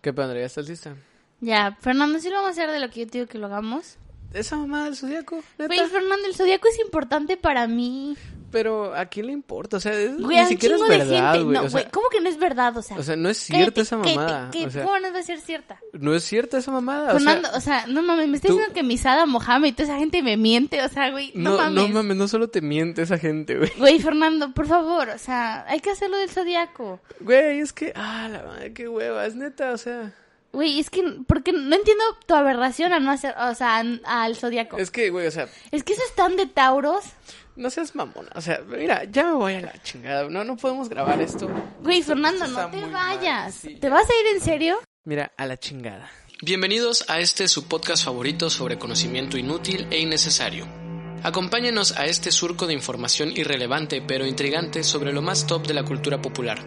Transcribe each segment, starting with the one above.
¿Qué pondría? ¿Estás lista? Ya, Fernando, ¿sí lo vamos a hacer de lo que yo te digo que lo hagamos? Esa mamá del zodiaco. Güey, Fernando, el zodiaco es importante para mí. Pero ¿a quién le importa? O sea, es, Güey, ni siquiera es de verdad, gente. güey. No, o sea, güey, ¿cómo que no es verdad? O sea, o sea, no es cierta cállate, esa cállate, mamada. ¿qué? o sea, ¿Cómo no va a ser cierta? no es cierta esa mamada. Fernando, o sea, o sea, no mames, me estás diciendo que Misada, Mohamed y toda esa gente me miente, o sea, güey, no, no, mames. no mames, no solo te miente esa gente, güey. Güey, Fernando, por favor, o sea, hay que hacerlo del zodiaco. Güey, es que, ah, la madre, qué hueva, es neta, o sea. Güey, es que, porque no entiendo tu aberración a no hacer, o sea, al zodiaco. Es que, güey, o sea, Es que eso es tan de Tauros. No seas mamona. O sea, mira, ya me voy a la chingada. No, no podemos grabar esto. Güey, Fernando, no te vayas. sí, ¿Te vas a ir en serio? Mira, a la chingada. Bienvenidos a este su podcast favorito sobre conocimiento inútil e innecesario. Acompáñenos a este surco de información irrelevante pero intrigante sobre lo más top de la cultura popular.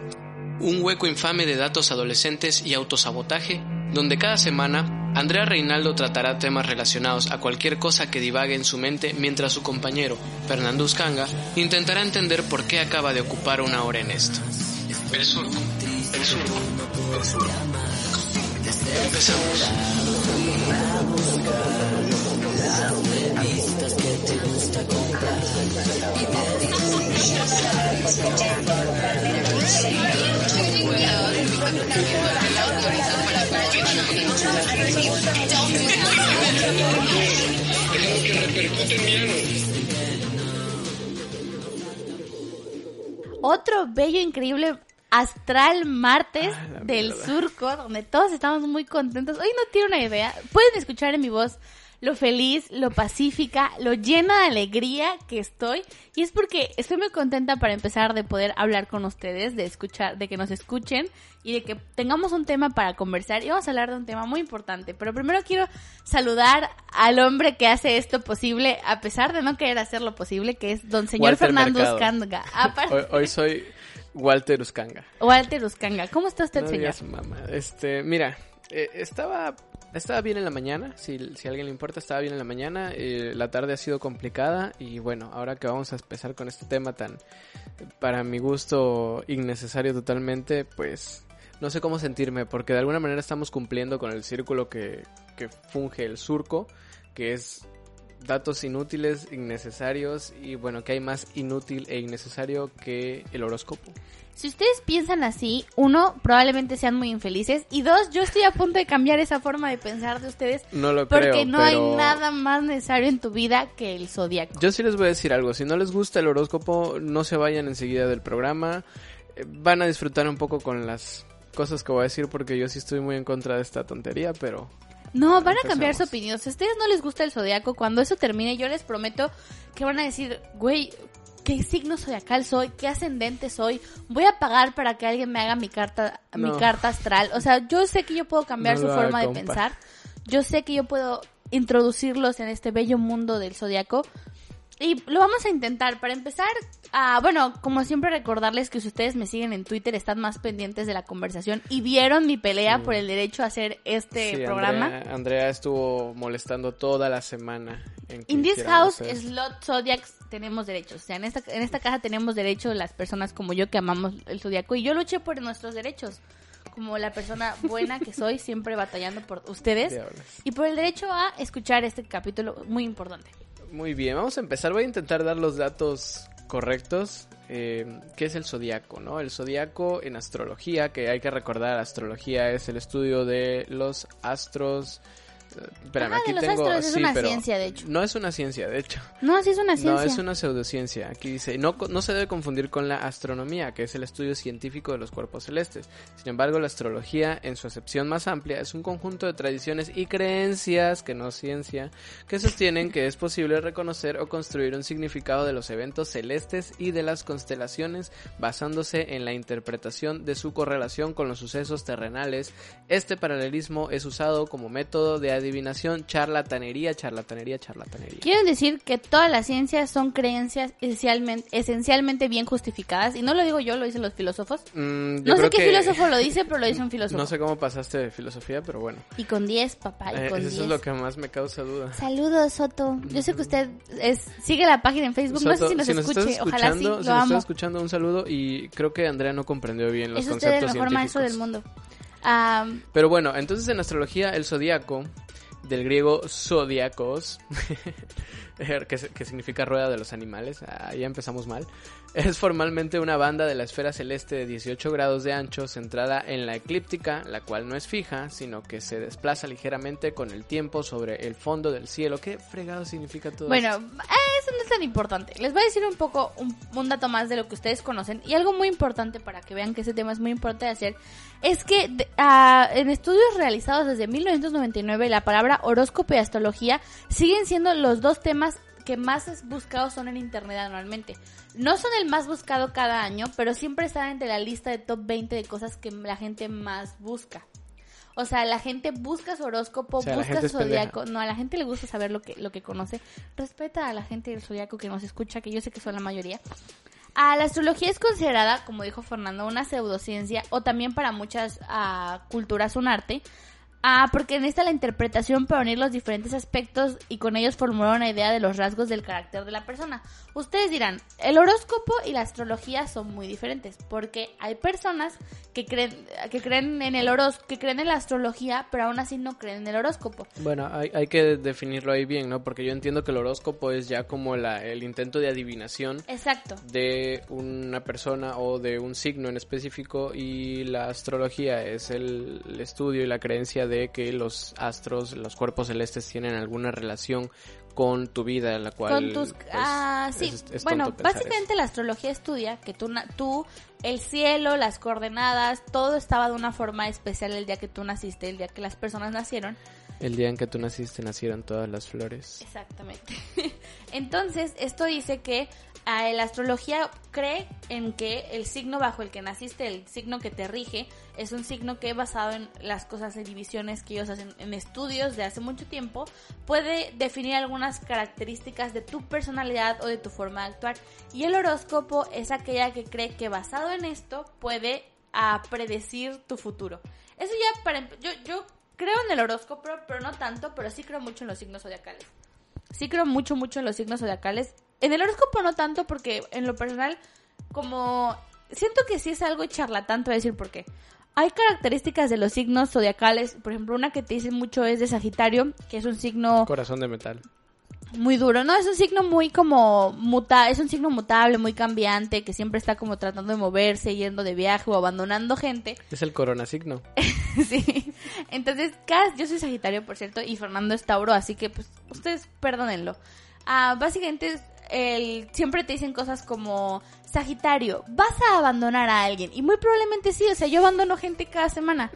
Un hueco infame de datos adolescentes y autosabotaje, donde cada semana Andrea Reinaldo tratará temas relacionados a cualquier cosa que divague en su mente mientras su compañero, Fernando Uscanga, intentará entender por qué acaba de ocupar una hora en esto. Empezamos. Bello, increíble astral martes Ah, del surco, donde todos estamos muy contentos. Hoy no tiene una idea. Pueden escuchar en mi voz lo feliz, lo pacífica, lo llena de alegría que estoy. Y es porque estoy muy contenta para empezar de poder hablar con ustedes, de escuchar, de que nos escuchen y de que tengamos un tema para conversar. Y vamos a hablar de un tema muy importante. Pero primero quiero saludar al hombre que hace esto posible, a pesar de no querer hacerlo posible, que es don señor Walter Fernando. Uscanga. Hoy, hoy soy Walter Uscanga. Walter Uscanga. ¿Cómo está usted, No señor? digas mamá. Este, mira, eh, estaba, estaba bien en la mañana, si, si a alguien le importa, estaba bien en la mañana. eh, la tarde ha sido complicada y bueno, ahora que vamos a empezar con este tema tan, para mi gusto, innecesario totalmente, pues no sé cómo sentirme, porque de alguna manera estamos cumpliendo con el círculo que, que funge el surco, que es datos inútiles, innecesarios y bueno, que hay más inútil e innecesario que el horóscopo. Si ustedes piensan así, uno, probablemente sean muy infelices. Y dos, yo estoy a punto de cambiar esa forma de pensar de ustedes. No lo Porque creo, no pero- hay nada más necesario en tu vida que el zodiaco. Yo sí les voy a decir algo, si no les gusta el horóscopo, no se vayan enseguida del programa, Eh, van a disfrutar un poco con las cosas que voy a decir porque yo sí estoy muy en contra de esta tontería, pero No, van a cambiar su opinión. Si a ustedes no les gusta el zodiaco, cuando eso termine, yo les prometo que van a decir, güey, ¿qué signo zodiacal soy? ¿Qué ascendente soy? Voy a pagar para que alguien me haga mi carta, mi carta astral. O sea, yo sé que yo puedo cambiar No su forma de compa. pensar. Yo sé que yo puedo introducirlos en este bello mundo del zodiaco. Y lo vamos a intentar. Para empezar, ah, bueno, como siempre recordarles que si ustedes me siguen en Twitter están más pendientes de la conversación y vieron mi pelea por el derecho a hacer este sí, programa. Andrea, Andrea estuvo molestando toda la semana. En In this house, esto. Slot Zodiacs, tenemos derechos. O sea, en esta, en esta casa tenemos derechos las personas como yo que amamos el zodiaco. Y yo luché por nuestros derechos. Como la persona buena que soy, siempre batallando por ustedes. Diablos. Y por el derecho a escuchar este capítulo muy importante. Muy bien, vamos a empezar. Voy a intentar dar los datos correctos. Eh, ¿Qué es el zodiaco? ¿no? El zodiaco en astrología, que hay que recordar, astrología es el estudio de los astros, Espérame, Ajá, aquí de los tengo. astros es sí, una pero ciencia, de hecho. No es una ciencia, de hecho. No, sí es una ciencia. No, es una pseudociencia. Aquí dice, no, no se debe confundir con la astronomía, que es el estudio científico de los cuerpos celestes. Sin embargo, la astrología, en su acepción más amplia, es un conjunto de tradiciones y creencias, que no ciencia, que sostienen que es posible reconocer o construir un significado de los eventos celestes y de las constelaciones basándose en la interpretación de su correlación con los sucesos terrenales. Este paralelismo es usado como método de adivinación, charlatanería, charlatanería, charlatanería. Quieren decir que todas las ciencias son creencias esencialmente, esencialmente bien justificadas. Y no lo digo yo, lo dicen los filósofos. Mm, No sé qué que- filósofo lo dice, pero lo dice un filósofo. No sé cómo pasaste de filosofía, pero bueno. Y con 10, papá, y Eh, con eso 10. es lo que más me causa duda. Saludos, Soto. Yo sé que usted es, sigue la página en Facebook. no sé si nos estás escuche. Ojalá sí, lo si nos amo. estás escuchando, un saludo y creo que Andrea no comprendió bien los Es usted el conceptos mejor maestro del científicos. mundo. Pero bueno, entonces en astrología el zodiaco, del griego zodiacos, que, significa rueda de los animales, ah, ya empezamos mal, es formalmente una banda de la esfera celeste de 18 grados de ancho centrada en la eclíptica, la cual no es fija, sino que se desplaza ligeramente con el tiempo sobre el fondo del cielo. ¿Qué fregado significa todo Bueno, esto? eh, eso no es tan importante. Les voy a decir un poco, un, un dato más de lo que ustedes conocen. Y algo muy importante para que vean que ese tema es muy importante de hacer. Es que ah, en estudios realizados desde 1999, la palabra horóscopo y astrología siguen siendo los dos temas que más buscados son en internet anualmente. No son el más buscado cada año, pero siempre están entre la lista de top 20 de cosas que la gente más busca. O sea, la gente busca su horóscopo, O sea, busca su zodiaco. No, a la gente le gusta saber lo que, lo que conoce. Respeta a la gente del zodiaco que nos escucha, que yo sé que son la mayoría. Ah, la astrología es considerada, como dijo Fernando, una pseudociencia o también para muchas ah, culturas un arte. Ah, porque necesita la interpretación para unir los diferentes aspectos y con ellos formular una idea de los rasgos del carácter de la persona. Ustedes dirán, el horóscopo y la astrología son muy diferentes, porque hay personas que creen, que creen en el horóscopo, que creen en la astrología, pero aún así no creen en el horóscopo. Bueno, hay, hay que definirlo ahí bien, ¿no? Porque yo entiendo que el horóscopo es ya como la, el intento de adivinación Exacto. de una persona o de un signo en específico y la astrología es el, el estudio y la creencia de que los astros, los cuerpos celestes tienen alguna relación con tu vida, la cual con tus pues, ah sí es- es bueno básicamente la astrología estudia que tú tú el cielo las coordenadas todo estaba de una forma especial el día que tú naciste el día que las personas nacieron eso. El día en que tú naciste nacieron todas las flores. exactamente entonces esto dice que la astrología cree en que el signo bajo el que naciste el signo que te rige es un signo que basado en las cosas de divisiones que ellos hacen en estudios de hace mucho tiempo puede definir algunas características de tu personalidad o de tu forma de actuar y el horóscopo es aquella que cree que basado en esto puede ah, predecir tu futuro eso ya para yo yo creo en el horóscopo pero no tanto pero sí creo mucho en los signos zodiacales sí creo mucho, mucho en los signos zodiacales. En el horóscopo no tanto porque en lo personal, como siento que sí es algo charlatán, te voy a decir por qué. Hay características de los signos zodiacales, por ejemplo, una que te dicen mucho es de Sagitario, que es un signo Corazón de metal. muy duro, ¿no? Es un signo muy como muta, es un signo mutable, muy cambiante, que siempre está como tratando de moverse, yendo de viaje o abandonando gente. Es el corona signo. sí. Entonces, yo soy Sagitario, por cierto, y Fernando es Tauro, así que pues ustedes perdónenlo. Ah, básicamente el, siempre te dicen cosas como Sagitario, vas a abandonar a alguien. Y muy probablemente sí, o sea, yo abandono gente cada semana.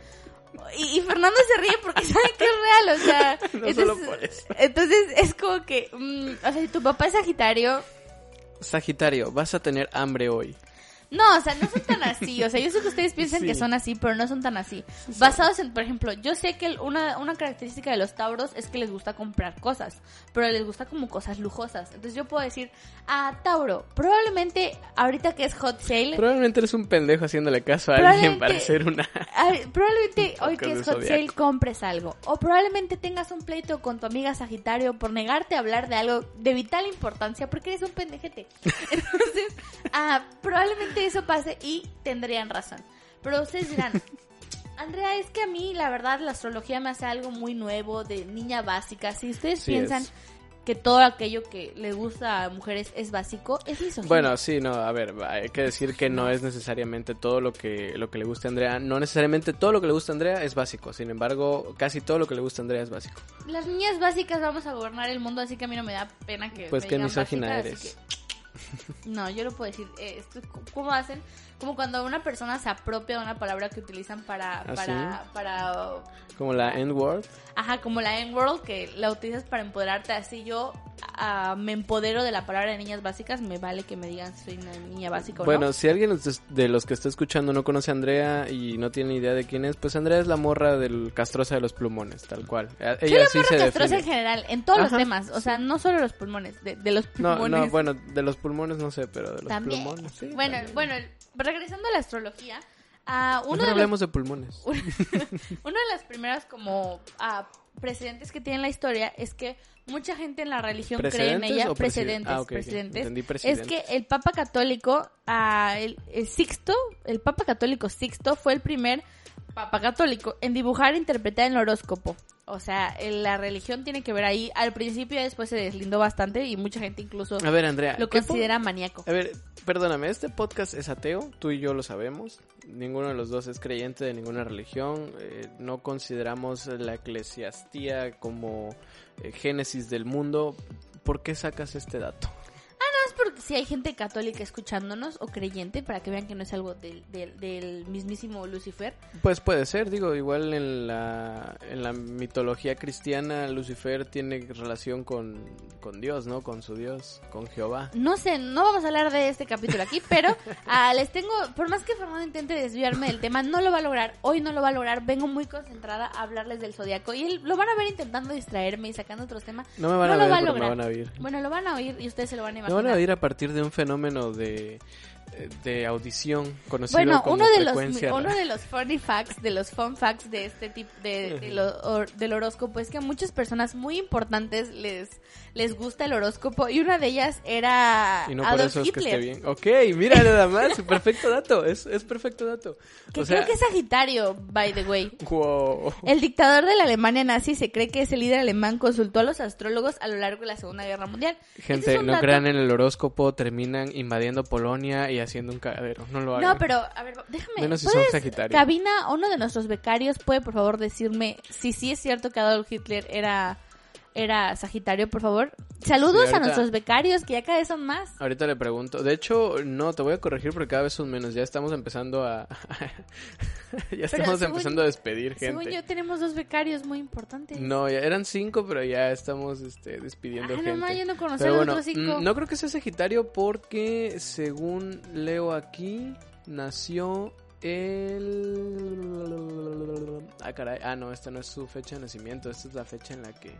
Y, y Fernando se ríe porque sabe que es real, o sea. No entonces, solo por eso. entonces es como que, mm, o sea, si tu papá es Sagitario, Sagitario, vas a tener hambre hoy. No, o sea, no son tan así. O sea, yo sé que ustedes piensan Sí. que son así, pero no son tan así. Basados en, por ejemplo, yo sé que una, una característica de los tauros es que les gusta comprar cosas, pero les gusta como cosas lujosas. Entonces yo puedo decir, ah, Tauro, probablemente ahorita que es hot sale, Probablemente eres un pendejo haciéndole caso a alguien para hacer una... probablemente Un hoy que es hot sale compres algo. O probablemente tengas un pleito con tu amiga Sagitario por negarte a hablar de algo de vital importancia porque eres un pendejete. Entonces, ah, probablemente eso pase y tendrían razón. Pero ustedes dirán, Andrea, es que a mí la verdad la astrología me hace algo muy nuevo, de niña básica. Si ustedes Sí piensan, es. que todo aquello que le gusta a mujeres es básico, es misoginia. Bueno, sí, no, a ver, hay que decir que no es necesariamente todo lo que, lo que le gusta a Andrea. No necesariamente todo lo que le gusta a Andrea es básico. Sin embargo, casi todo lo que le gusta a Andrea es básico. Las niñas básicas vamos a gobernar el mundo, así que a mí no me da pena que. Pues me qué digan misógina básica, eres. así que- No, yo lo puedo decir. eh, ¿Cómo hacen? Como cuando una persona se apropia de una palabra que utilizan para. ¿Ah, para, para Como la N-word. Ajá, como la N-World, que la utilizas para empoderarte. Así yo ah, me empodero de la palabra de niñas básicas. Me vale que me digan si soy una niña básica o Bueno, no. si alguien de los que está escuchando no conoce a Andrea y no tiene idea de quién es, pues Andrea es la morra del castrosa de los plumones, tal cual. Ella la sí morra se castrosa en general, en todos Ajá, los temas. O sea, no solo los pulmones, de, de los No, pulmones. no, bueno, de los pulmones no sé, pero de los también. plumones sí. bueno, también. bueno, regresando a la astrología, ah, uno, de los, hablemos de pulmones. uno de las primeras como ah, precedentes que tiene la historia es que mucha gente en la religión cree en ¿Precedentes ella, precedentes, Ah, precedentes, es que el Papa Católico, ah, el, el Sixto, el Papa Católico Sixto fue el primer Papa Católico en dibujar e interpretar el horóscopo. O sea, la religión tiene que ver ahí. Al principio y después se deslindó bastante y mucha gente incluso A ver, Andrea. lo ¿qué po- considera maníaco. A ver, perdóname, este podcast es ateo, tú y yo lo sabemos. Ninguno de los dos es creyente de ninguna religión. eh, no consideramos la eclesiastía como eh, génesis del mundo. ¿Por qué sacas este dato? No porque si hay gente católica escuchándonos o creyente para que vean que no es algo del, del, del mismísimo Lucifer. Pues puede ser, digo, igual en la, en la mitología cristiana Lucifer tiene relación con, con Dios, ¿no? Con su Dios, con Jehová. No sé, no vamos a hablar de este capítulo aquí, pero ah, les tengo, por más que Fernando intente desviarme del tema, no lo va a lograr. Hoy no lo va a lograr. Vengo muy concentrada a hablarles del zodiaco y él, lo van a ver intentando distraerme y sacando otros temas. No me van No a lo ver, va a lograr. van a oír. Bueno, lo van a oír y ustedes se lo van a imaginar. van a oír a partir de un fenómeno de, de audición conocido Bueno, como uno de los frecuencia uno ra- de los funny facts, de los fun facts de este tipo de, de lo- or- del horóscopo es que a muchas personas muy importantes les les gusta el horóscopo y una de ellas era Y no por Adolf eso es que esté Hitler, bien. Ok, mira nada más, perfecto dato, es, es perfecto dato. que o sea, creo que es Sagitario, by the way. wow. El dictador de la Alemania nazi se cree que ese líder alemán consultó a los astrólogos a lo largo de la Segunda Guerra Mundial. Este Gente, es no dato- crean en el horóscopo, terminan invadiendo Polonia y haciendo un cagadero. No lo hagan. No, pero a ver, déjame. Menos si son ¿puedes, Sagitario. Cabina, uno de nuestros becarios puede por favor decirme si sí es cierto que Adolf Hitler era era Sagitario, por favor. Saludos Sí, ahorita- a nuestros becarios que ya cada vez son más. Ahorita le pregunto. De hecho, no, te voy a corregir porque cada vez son menos. Ya estamos empezando a... ya estamos según- empezando a despedir gente. Según yo tenemos dos becarios muy importantes. No, ya eran cinco, pero ya estamos este, despidiendo Ah, gente. no, yo no conocía a los bueno, otros cinco. mm, no creo que sea Sagitario porque, según leo aquí, nació el... Ah, caray. Ah, no, esta no es su fecha de nacimiento. Esta es la fecha en la que,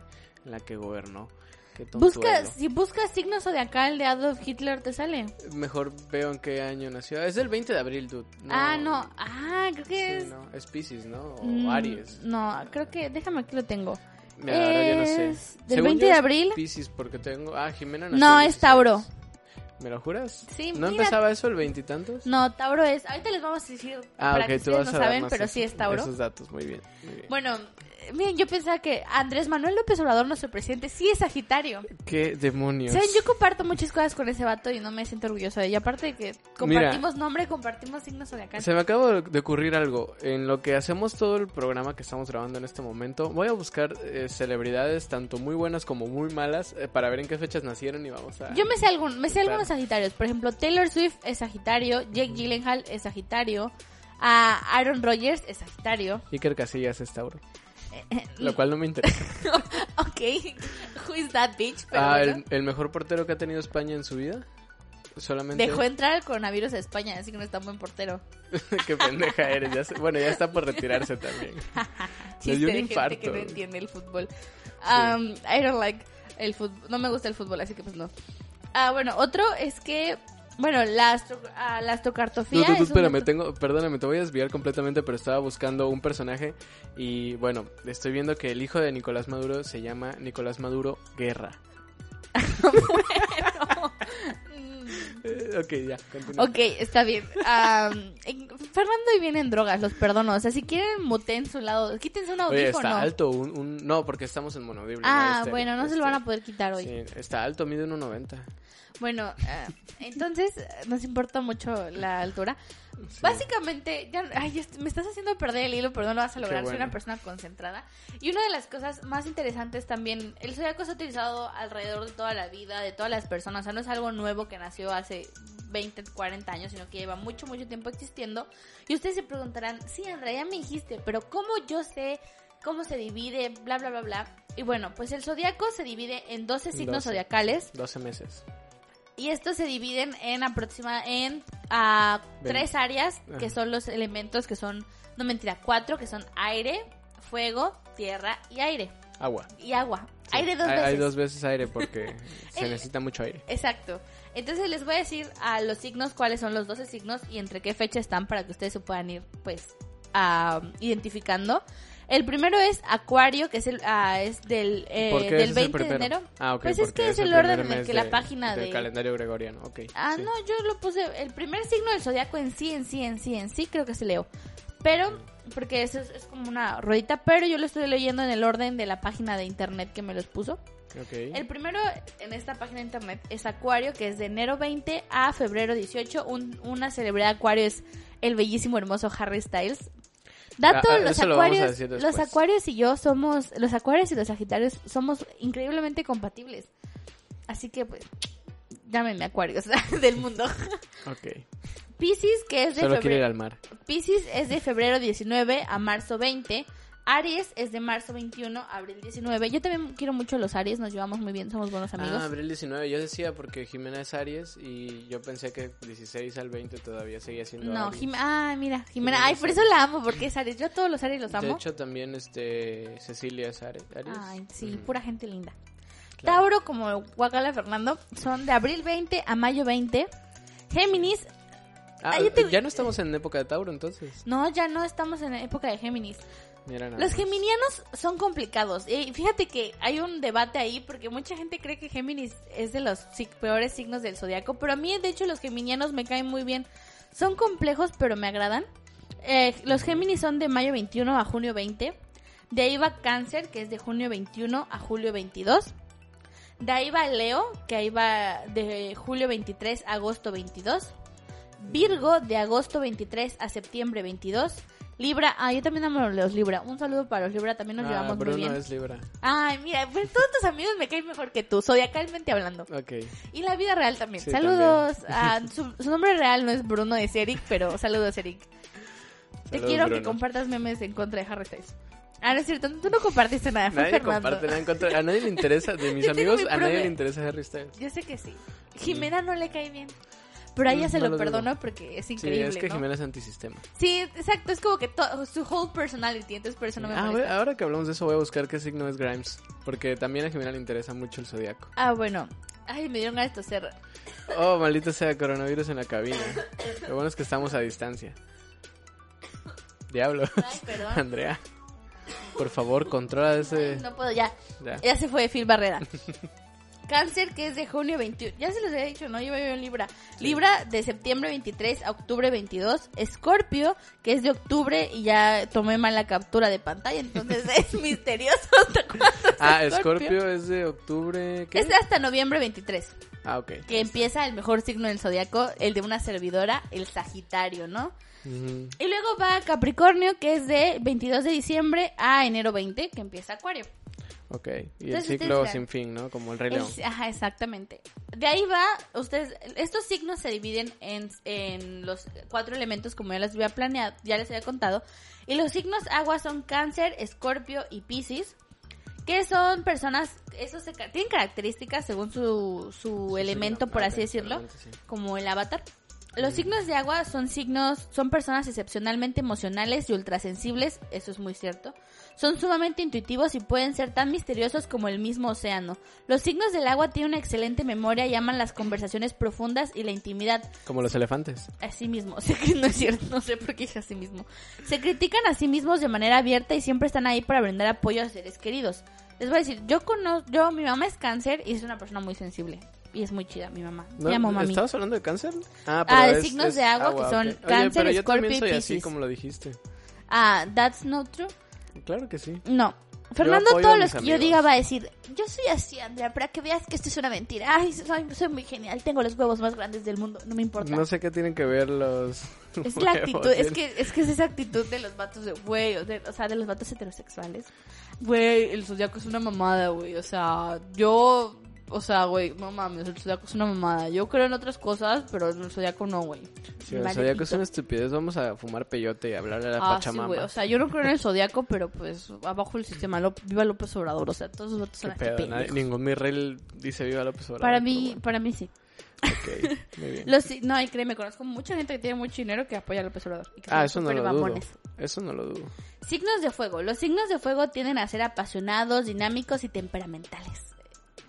la que gobernó. Qué Busca, si buscas signo zodiacal de Adolf Hitler te sale. Mejor veo en qué año nació. Es del 20 de abril, dude. No, ah, no. Ah, creo que sí, es... no, es Pisces, ¿no? O Mm, Aries. No, creo que... Déjame, aquí lo tengo. Mira, ahora ya no sé. Es del Según 20 yo de es abril. Pisces, porque tengo... Ah, Jimena nació No, es 16. Tauro. ¿Me lo juras? Sí, ¿No mira. empezaba eso el veintitantos? No, Tauro es... Ahorita les vamos a decir Ah, para ok, que tú ustedes vas no saben, pero sí es Tauro. Esos datos, muy bien. Muy bien. Bueno, miren, yo pensaba que Andrés Manuel López Obrador, nuestro presidente, sí es Sagitario. ¿Qué demonios? ¿Saben? Yo comparto muchas cosas con ese vato y no me siento orgullosa de ella. Aparte de que compartimos nombre, compartimos signos zodiacales. Se me acaba de ocurrir algo. En lo que hacemos todo el programa que estamos grabando en este momento, voy a buscar eh, celebridades tanto muy buenas como muy malas eh, para ver en qué fechas nacieron y vamos a... Yo me sé, algún, me sé algunos Sagitarios. Por ejemplo, Taylor Swift es Sagitario, Jake Gyllenhaal es Sagitario, a Aaron Rodgers es Sagitario. Iker Casillas es Tauro. Lo cual no me interesa. ok, who is that bitch? Pero ah, bueno. el, el mejor portero que ha tenido España en su vida. Solamente... Dejó entrar el coronavirus a España, así que no está buen portero. Qué pendeja eres. Ya Bueno, ya está por retirarse también. Chiste Le dio un de gente infarto. que no entiende el fútbol. Um, I don't like el fútbol. No me gusta el fútbol, así que pues no. Ah, bueno, otro es que, bueno, la, astro, ah, la Tú, astrocartofía tú, tú, es un espérame, tengo, perdóname, te voy a desviar completamente, pero estaba buscando un personaje y bueno, estoy viendo que el hijo de Nicolás Maduro se llama Nicolás Maduro Guerra. Bueno. Eh, ok, ya, continúa. Ok, está bien. En- Fernando y viene en drogas, los perdono. O sea, si quieren, muten su lado. Quítense un Oye, audífono. está alto, un, un- No, porque estamos en monaudible. no ah, estéreo, bueno, no se lo van a este, poder quitar hoy. Sí, está alto, mide 1.90. Bueno, ah, entonces nos importa mucho la altura. Básicamente, ya, ay, me estás haciendo perder el hilo, pero no lo vas a lograr. Soy bueno. una persona concentrada. Y una de las cosas más interesantes también, el zodiaco se ha utilizado alrededor de toda la vida, de todas las personas. O sea, no es algo nuevo que nació hace 20, 40 años, sino que lleva mucho, mucho tiempo existiendo. Y ustedes se preguntarán, sí, Andrea, ya me dijiste, pero ¿cómo yo sé cómo se divide? Bla, bla, bla, bla. Y bueno, pues el zodiaco se divide en 12 signos 12. zodiacales. 12 meses. Y estos se dividen en aproxima en tres áreas que son los elementos que son, no mentira, cuatro que son aire, fuego, tierra y aire. Agua. Y agua. Sí. Aire dos hay, veces. Hay dos veces aire porque se El- necesita mucho aire. Exacto. Entonces les voy a decir a los signos cuáles son los 12 signos y entre qué fecha están para que ustedes se puedan ir pues ah, identificando. El primero es Acuario, que es el ah, es del, eh, ¿Por qué del ese es el 20 de primero? enero. Ah, ok. Pues es porque que es el primer orden en el mes que la de- página del de- calendario gregoriano, ok. Ah, sí. no, yo lo puse. El primer signo del zodiaco en sí, en sí, en sí, en sí, creo que es Leo. Pero, porque eso es, es como una ruedita, pero yo lo estoy leyendo en el orden de la página de internet que me los puso. Ok. El primero en esta página de internet es Acuario, que es de enero 20 a febrero 18. Un- una celebridad de Acuario es el bellísimo, hermoso Harry Styles. Dato, Ah, ah, los lo acuarios, los acuarios y yo somos, los acuarios y los sagitarios somos increíblemente compatibles. Así que pues, llámenme acuarios del mundo. Ok. Pisces, que es de Solo quiere ir febrero. al mar. Pisces es de febrero 19 a marzo 20. Aries es de marzo 21 a abril 19. Yo también quiero mucho los Aries, nos llevamos muy bien, somos buenos amigos. Ah, abril 19. Yo decía porque Jimena es Aries y yo pensé que 16 al 20 todavía seguía siendo no, Aries. Jimena, ah, mira, Jimena, Jimena ay, por eso la amo, porque es Aries. Yo a todos los Aries los De amo. hecho, también este Cecilia es Aries. Ay, sí, Ujú. pura gente linda. Claro. Tauro, como Guacala Fernando, son de abril 20 a mayo 20. Géminis, Ah, Ay, te- ya no estamos en época de Tauro, entonces. no, ya no estamos en época de Géminis. Mira Los geminianos son complicados. Y fíjate que hay un debate ahí porque mucha gente cree que Géminis es de los peores signos del zodiaco. Pero a mí, de hecho, los geminianos me caen muy bien. Son complejos, pero me agradan. Eh, los Géminis son de mayo 21 a junio 20. De ahí va Cáncer, que es de junio 21 a julio 22. De ahí va Leo, que ahí va de julio 23 a agosto 22. Virgo, de agosto 23 a septiembre 22. Libra, ah, yo también amo los Libra. Un saludo para los Libra, también nos Ah, llevamos Bruno muy bien. es Libra. Ay, mira, pues todos tus amigos me caen mejor que tú, zodiacalmente hablando. Ok. Y la vida real también. Sí, saludos. a- su, su nombre real no es Bruno, es Eric, pero saludos, Eric. Te quiero que compartas memes en contra de Harry Styles. Ah, no es cierto, tú no compartiste nada, fue Nadie Fernando. comparte nada en contra. A nadie le interesa, de mis amigos, mi a nadie le interesa Harry Styles. Yo sé que sí. Jimena no le cae bien. Pero a ella se no lo dudo. perdono porque es Sí, increíble. es que ¿no? Jimena es antisistema. Sí, exacto, es como que su whole personality, entonces por eso no me Ah, molesta. ahora que hablamos de eso voy a buscar qué signo es Grimes. Porque también a Jimena le interesa mucho el zodiaco. Ah, bueno. Ay, me dieron ganas de toser. Oh, maldito sea, coronavirus en la cabina. Lo bueno es que estamos a distancia. Diablo. Ay, perdón. Andrea. Por favor, controla ese... No puedo, ya. Ya. Ya se fue Phil Barrera. Cáncer, que es de junio 21. Ya se los había dicho, ¿no? Yo iba en Libra. Libra de septiembre 23 a octubre 22. Escorpio, que es de octubre y ya tomé mal la captura de pantalla, entonces es misterioso hasta cuándo es Ah, Escorpio. Es de octubre... ¿Qué? Es hasta noviembre 23, Ah, ok. que empieza el mejor signo del zodiaco, el de una servidora, el Sagitario, ¿no? Y luego va Capricornio, que es de 22 de diciembre a enero 20, que empieza Acuario. Ok. Y el Entonces, ciclo sin fin, ¿no? Como el Rey León. Es- ajá, exactamente. De ahí va, ustedes, estos signos se dividen en, en los cuatro elementos como ya les había planeado, ya les había contado. Y los signos agua son cáncer, escorpio y piscis, que son personas, esos se tienen características según su, su Sí, elemento, sí, por así decirlo, sí. como el avatar. Los signos de agua son signos, son personas excepcionalmente emocionales y ultrasensibles, eso es muy cierto. Son sumamente intuitivos y pueden ser tan misteriosos como el mismo océano. Los signos del agua tienen una excelente memoria y aman las conversaciones profundas y la intimidad. Como los elefantes. Así mismo, sé que no es cierto, no sé por qué dije así mismo. Se critican a sí mismos de manera abierta y siempre están ahí para brindar apoyo a seres queridos. Les voy a decir, yo conozco, yo, mi mamá es cáncer y es una persona muy sensible. y es muy chida mi mamá. ¿No? Llamo mami. ¿Estabas hablando de cáncer? Ah, pero de es- signos es de agua que son. Oye, cáncer, pero yo también Scorpio y soy así como lo dijiste. Ah, that's not true. Claro que sí. No. Fernando, todos los que yo diga va a decir, yo soy así, Andrea, para que veas que esto es una mentira. Ay, soy, soy muy genial, tengo los huevos más grandes del mundo, no me importa. No sé qué tienen que ver los... Es la actitud, es que, es que es esa actitud de los vatos de, güey, o, o sea, de los vatos heterosexuales. Güey, el zodiaco es una mamada, güey, o sea, yo, o sea, güey, no mames, el zodiaco es una mamada. Yo creo en otras cosas, pero en el zodiaco no, güey. Sí, o Vale, sea, ya que es una estupidez, vamos a fumar peyote y hablar de la Ah, sí, Pachamama. güey, o sea, yo no creo en el zodiaco, pero pues abajo el sistema, Lop- viva López Obrador, o sea, todos los vatos Qué son nadie- ningún mi rey dice viva López Obrador. Para mí, bueno. para mí sí. Ok, muy bien. Los, no, y créeme, conozco mucha gente que tiene mucho dinero que apoya a López Obrador. y que Ah, eso no lo dudo. Eso no lo dudo. Signos de fuego. Los signos de fuego tienden a ser apasionados, dinámicos y temperamentales.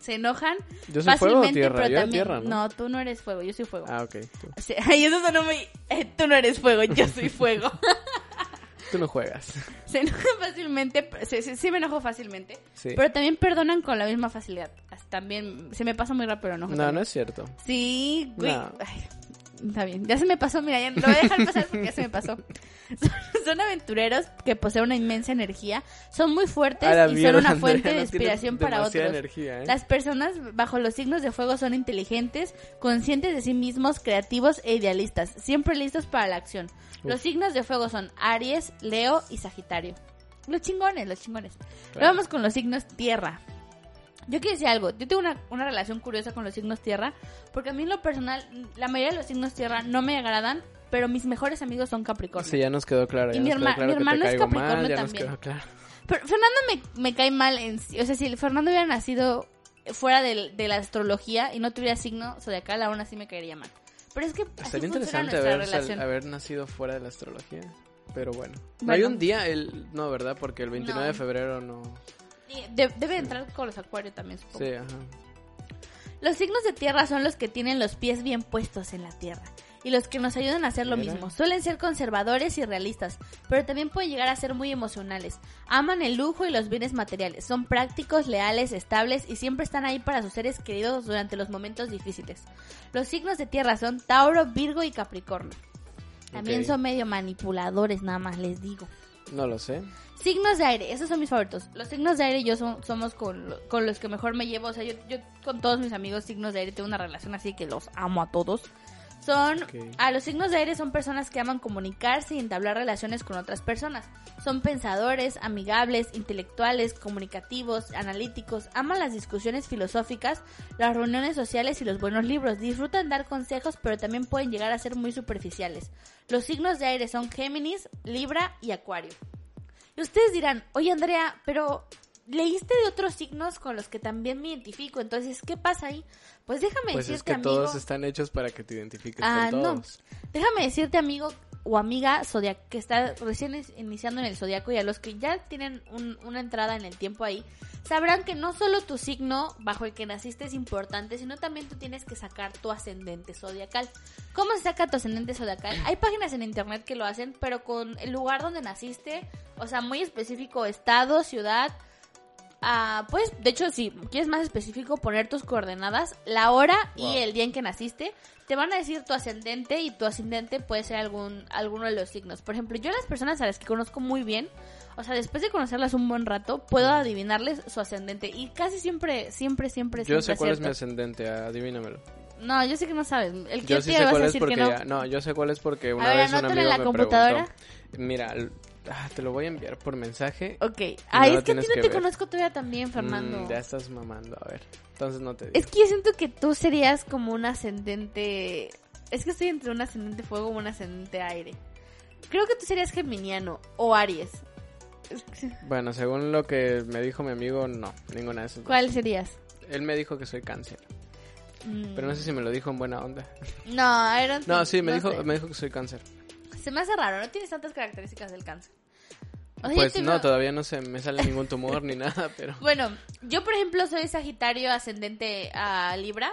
Se enojan ¿Yo soy fuego o fácilmente, tierra? pero Yo también... tierra, ¿no? tú no eres fuego, yo soy fuego. Ah, ok. Tú, ay, eso sonó muy... eh, tú no eres fuego, yo soy fuego. tú no juegas. se enojan fácilmente, sí, sí, sí me enojo fácilmente, Sí. pero también perdonan con la misma facilidad. También se me pasa muy rápido. No, también. no es cierto. Sí, güey. No. Ay, está bien. Ya se me pasó, mira, ya lo voy a dejar pasar porque ya se me pasó. Son, aventureros que poseen una inmensa energía, son muy fuertes y mierda, son una Andrea, fuente de no inspiración para otros. energía, ¿eh? Las personas bajo los signos de fuego son inteligentes, conscientes de sí mismos, creativos e idealistas, siempre listos para la acción. Los signos de fuego son Aries, Leo y Sagitario. Los chingones, los chingones. Claro. Vamos con los signos tierra. Yo quiero decir algo, yo tengo una, una relación curiosa con los signos tierra, porque a mí en lo personal, la mayoría de los signos tierra no me agradan, pero mis mejores amigos son Capricornio. Sí, ya nos quedó claro. Y mi herma- claro mi hermano es mal, Capricornio también. claro. Pero Fernando me, me cae mal en sí. O sea, si Fernando hubiera nacido fuera del- de, la astrología y no tuviera signo zodiacal, aún así me caería mal. Pero es que así funciona interesante haber, sal- relación. haber nacido fuera de la astrología. Pero bueno. No Bueno. hay un día, el... no, ¿verdad? Porque el 29 de febrero no. De- debe entrar con los acuarios también, supongo. Sí, ajá. Los signos de tierra son los que tienen los pies bien puestos en la tierra y los que nos ayudan a hacer lo mismo. Suelen ser conservadores y realistas, pero también pueden llegar a ser muy emocionales. Aman el lujo y los bienes materiales. Son prácticos, leales, estables y siempre están ahí para sus seres queridos durante los momentos difíciles. Los signos de tierra son Tauro, Virgo y Capricornio. También son medio manipuladores, nada más les digo. No lo sé. Signos de aire, esos son mis favoritos. Los signos de aire yo son, somos con, con los que mejor me llevo. O sea, yo, yo con todos mis amigos signos de aire tengo una relación así que los amo a todos. Son, a los signos de aire son personas que aman comunicarse y entablar relaciones con otras personas. Son pensadores, amigables, intelectuales, comunicativos, analíticos, aman las discusiones filosóficas, las reuniones sociales y los buenos libros. Disfrutan dar consejos, pero también pueden llegar a ser muy superficiales. Los signos de aire son Géminis, Libra y Acuario. Y ustedes dirán, oye Andrea, pero leíste de otros signos con los que también me identifico, entonces, ¿qué pasa ahí? Pues déjame Pues es decirte, que amigo. todos están hechos para que te identifiques Ah, con no. todos. Déjame decirte, amigo o amiga zodiac que está recién es- iniciando en el zodiaco y a los que ya tienen un- una entrada en el tiempo ahí, sabrán que no solo tu signo bajo el que naciste es importante, sino también tú tienes que sacar tu ascendente zodiacal. ¿Cómo se saca tu ascendente zodiacal? Hay páginas en internet que lo hacen, pero con el lugar donde naciste, o sea, muy específico, estado, ciudad, Ah, pues, de hecho, si quieres más específico, poner tus coordenadas, la hora Wow. y el día en que naciste, te van a decir tu ascendente y tu ascendente puede ser algún alguno de los signos. Por ejemplo, yo las personas a las que conozco muy bien, o sea, después de conocerlas un buen rato, puedo adivinarles su ascendente y casi siempre, siempre, siempre, Yo siempre sé cuál es mi ascendente, adivínamelo. No, yo sé que no sabes. El que Yo sí sé vas a cuál es porque que no. ya- no, yo sé cuál es porque una ver, vez un anótalo en amigo la me computadora. preguntó. Mira, ah, te lo voy a enviar por mensaje. Ok. no lo es que a ti no te ver. conozco todavía también, Fernando. Mm, ya estás mamando, a ver. Entonces no te digo. Es que yo siento que tú serías como un ascendente. Es que estoy entre un ascendente fuego y un ascendente aire. Creo que tú serías geminiano o Aries. Bueno, según lo que me dijo mi amigo, no, ninguna de esas. dos. ¿Cuál serías? Él me dijo que soy cáncer, Mm, pero no sé si me lo dijo en buena onda. No, I don't No, sí, me dijo, sé. me dijo que soy cáncer. Se me hace raro, no tienes tantas características del cáncer. Pues te no, veo- todavía no se me sale ningún tumor ni nada, pero Bueno, yo por ejemplo soy Sagitario ascendente a Libra.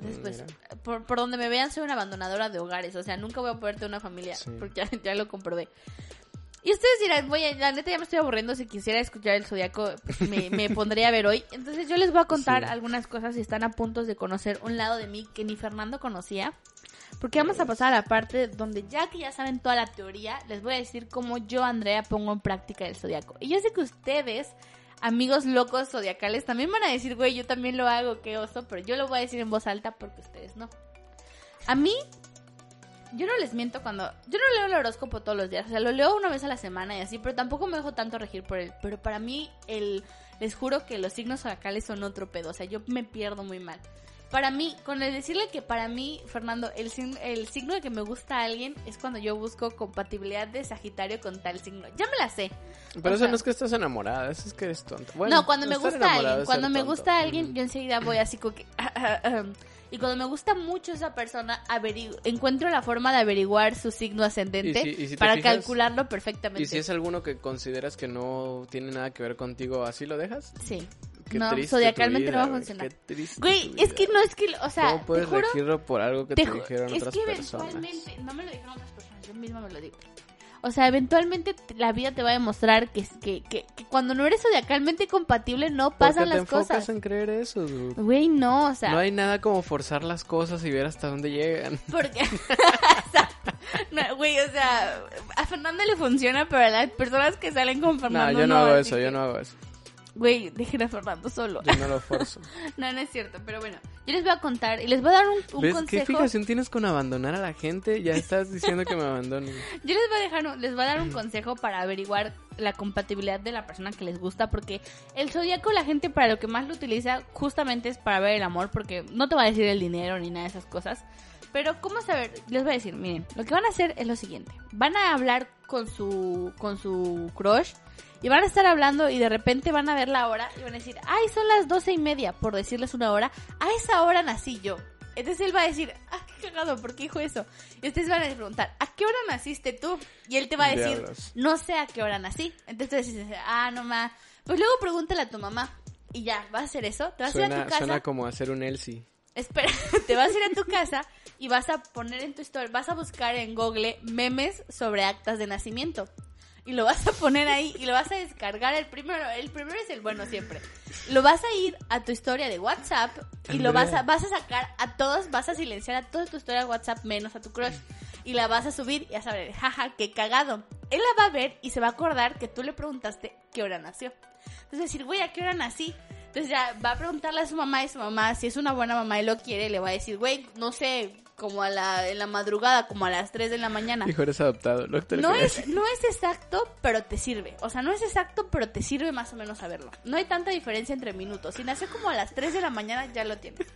Después, por, por donde me vean, soy una abandonadora de hogares. O sea, nunca voy a poder tener una familia. Sí. Porque ya, ya lo comprobé. Y ustedes dirán, voy a, la neta ya me estoy aburriendo, si quisiera escuchar el zodiaco, pues me, me pondría a ver hoy. Entonces yo les voy a contar Sí. algunas cosas y están a punto de conocer un lado de mí que ni Fernando conocía. Porque vamos a pasar a la parte donde ya que ya saben toda la teoría, les voy a decir cómo yo, Andrea, pongo en práctica el zodiaco. Y yo sé que ustedes, amigos locos zodiacales, también van a decir, güey, yo también lo hago, qué oso, pero yo lo voy a decir en voz alta porque ustedes no. A mí, yo no les miento cuando... Yo no leo el horóscopo todos los días, o sea, lo leo una vez a la semana y así, pero tampoco me dejo tanto regir por él. Pero para mí, el, les juro que los signos zodiacales son otro pedo, o sea, yo me pierdo muy mal. Para mí, con el decirle que para mí, Fernando, el, el signo de que me gusta a alguien es cuando yo busco compatibilidad de Sagitario con tal signo. Ya me la sé. Pero O eso sea- no es que estás enamorada, eso es que eres tonta. Bueno, no, cuando me gusta alguien, cuando me tonto. gusta alguien, yo enseguida voy así como que... y cuando me gusta mucho esa persona, averigu- encuentro la forma de averiguar su signo ascendente Y si- y si te para fijas- calcularlo perfectamente. ¿Y si es alguno que consideras que no tiene nada que ver contigo, así lo dejas? Sí. Qué no, triste zodiacalmente tu no va a vida, funcionar. Qué triste Güey, es que vida. no es que, o sea, ¿Cómo puedes te juro, regirlo por algo que te te, dijeron es otras que personas? eventualmente, no me lo dijeron otras personas, yo misma me lo digo. O sea, eventualmente la vida te va a demostrar que, que, que, que cuando no eres zodiacalmente compatible no ¿Por qué pasan te las enfocas cosas. en creer eso, dude? Güey, no, o sea, No hay nada como forzar las cosas y ver hasta dónde llegan. Porque, Exacto. No, güey, o sea, a Fernando le funciona, pero a las personas que salen con No, Fernando yo no, hago así eso, que- yo no hago eso. Güey, dejen a Fernando solo. Yo no lo forzo. No, no es cierto, pero bueno, yo les voy a contar y les voy a dar un, un ¿Ves qué consejo. fijación tienes con abandonar a la gente? Ya estás diciendo que me abandonen. Yo les voy a dejar, les voy a dar un consejo para averiguar la compatibilidad de la persona que les gusta, porque el zodiaco la gente para lo que más lo utiliza justamente es para ver el amor, porque no te va a decir el dinero ni nada de esas cosas. Pero cómo saber, les voy a decir, miren, lo que van a hacer es lo siguiente, van a hablar con su con su crush y van a estar hablando y de repente van a ver la hora y van a decir, ay, son las doce y media, por decirles una hora, a esa hora nací yo. Entonces él va a decir, ah, qué cagado, ¿por qué dijo eso? Y ustedes van a preguntar, ¿a qué hora naciste tú? Y él te va a decir, Diablos. no sé a qué hora nací. Entonces dices, ah, no más. Pues luego pregúntale a tu mamá. Y ya, ¿vas a hacer eso? ¿Te vas a ir a tu casa? suena como hacer un Elsie. Espera, te vas a ir a tu casa y vas a poner en tu historia, vas a buscar en Google memes sobre actas de nacimiento. Y lo vas a poner ahí y lo vas a descargar. El primero, el primero es el bueno siempre. Lo vas a ir a tu historia de WhatsApp y lo vas a, vas a sacar a todos, vas a silenciar a toda tu historia de WhatsApp menos a tu crush. Y la vas a subir y vas a ver, jaja, qué cagado. Él la va a ver y se va a acordar que tú le preguntaste qué hora nació. Entonces decir, güey, ¿a qué hora nací? Entonces ya va a preguntarle a su mamá y su mamá, si es una buena mamá y lo quiere, le va a decir, güey, no sé, como a la, en la madrugada, como a las 3 de la mañana. Hijo, eres adoptado. Lo que No es, no es exacto, pero te sirve. O sea, no es exacto, pero te sirve más o menos saberlo. No hay tanta diferencia entre minutos. Si nació como a las 3 de la mañana, ya lo tienes.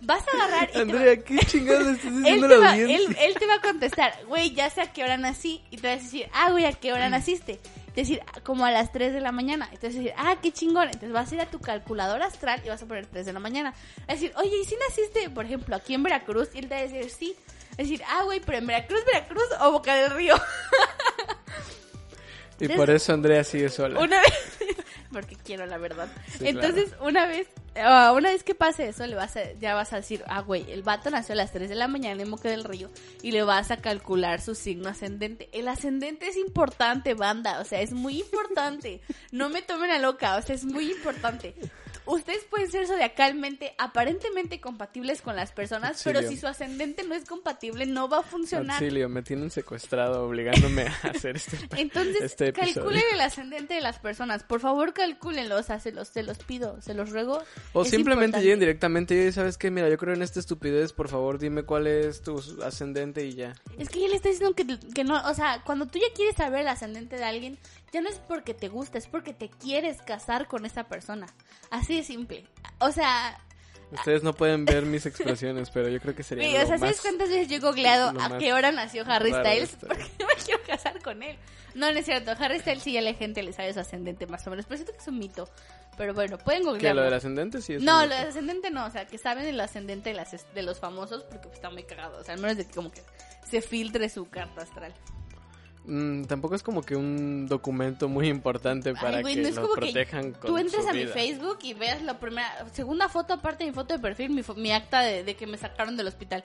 Vas a agarrar y va- Andrea, ¿qué chingados le estás diciendo te, va, él, él te va a contestar, güey, ya sé a qué hora nací. Y te vas a decir, ah, güey, ¿a qué hora naciste? Decir, "Ah, como a las 3 de la mañana. Entonces decir, ah, qué chingón. Entonces vas a ir a tu calculadora astral y vas a poner 3 de la mañana. Es decir, oye, ¿y si naciste, por ejemplo, aquí en Veracruz? Y él te va a decir, sí. Es decir, ah, güey, pero en Veracruz, Veracruz o Boca del Río. Y por eso Andrea sigue sola. Una vez, porque quiero la verdad. Sí, Entonces, una vez, ah, una vez que pase eso, le vas a, ya vas a decir, ah, güey, el vato nació a las 3 de la mañana en Moque del Río y le vas a calcular su signo ascendente. El ascendente es importante, banda, o sea, es muy importante. No me tomen a loca, o sea, es muy importante. Ustedes pueden ser zodiacalmente, aparentemente compatibles con las personas, pero si su ascendente no es compatible, no va a funcionar. Auxilio, me tienen secuestrado obligándome a hacer este, Entonces, este calculen el ascendente de las personas. Por favor, calcúlenlo. O sea, se los, se los pido, se los ruego. O Es simplemente importante. lleguen directamente y sabes qué, mira, yo creo en esta estupidez, por favor dime cuál es tu ascendente y ya. Es que ya le está diciendo que, que no. O sea, cuando tú ya quieres saber el ascendente de alguien, ya no es porque te gusta, es porque te quieres casar con esa persona. Así de simple. O sea, Ustedes no pueden ver mis expresiones, pero yo creo que sería güey, o sea, ¿sabes más- cuántas veces yo he googleado a qué hora nació Harry Styles? Porque me quiero casar con él. No, no es cierto. Harry Styles sí ya la gente le sabe su ascendente más o menos. Pero siento que es un mito. Pero bueno, pueden ¿Qué, googlearlo. lo del ascendente? Sí, es No, lo del ascendente no, o sea, que saben el ascendente de, las, de los famosos porque pues, está muy cagado, o sea, al menos de que como que se filtre su carta astral. Mm, tampoco es como que un documento muy importante para Ay, güey, que no es lo como que protejan con tú entres su a mi. Facebook y veas la primera, segunda foto aparte de mi foto de perfil, mi, mi acta de, de que me sacaron del hospital.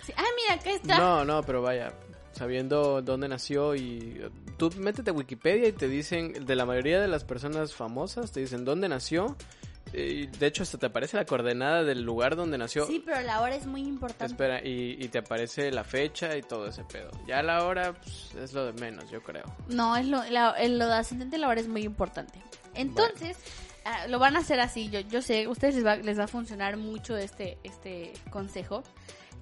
Sí, ah, mira, acá está. No, no, pero vaya, sabiendo dónde nació y tú métete a Wikipedia y te dicen, de la mayoría de las personas famosas, te dicen dónde nació. Y de hecho, hasta te aparece la coordenada del lugar donde nació. Sí, pero la hora es muy importante. Espera, y, y te aparece la fecha y todo ese pedo. Ya la hora pues, es lo de menos, yo creo. No, es lo, la, el- lo de ascendente la hora es muy importante. Entonces, ah, lo van a hacer así. Yo, yo sé, a ustedes les va, les va a funcionar mucho este, este consejo.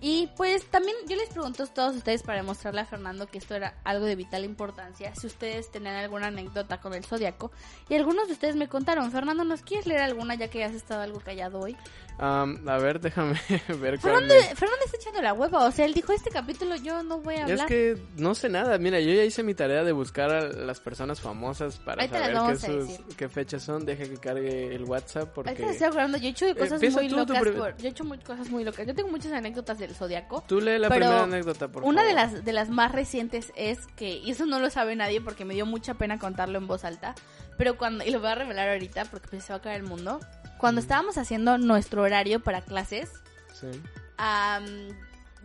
Y pues también yo les pregunto a todos ustedes para demostrarle a Fernando que esto era algo de vital importancia. Si ustedes tenían alguna anécdota con el zodiaco. Y algunos de ustedes me contaron. Fernando, ¿nos quieres leer alguna ya que has estado algo callado hoy? Am, a ver, déjame ver Fernando, Fernando está echando la hueva. O sea, él dijo este capítulo yo no voy a Es hablar. que no sé nada. Mira, yo ya hice mi tarea de buscar a las personas famosas para saber qué, sus- qué fechas son. Deje que cargue el WhatsApp porque... Ahorita me estoy acordando, yo he hecho cosas muy tú, locas. por- yo he hecho muy, cosas muy locas. Yo tengo muchas anécdotas del zodiaco. Tú lee la primera anécdota, por Una de favor. las, de las más recientes es que, y eso no lo sabe nadie porque me dio mucha pena contarlo en voz alta, pero cuando, y lo voy a revelar ahorita porque pues, se va a caer el mundo, cuando estábamos haciendo nuestro horario para clases, Sí.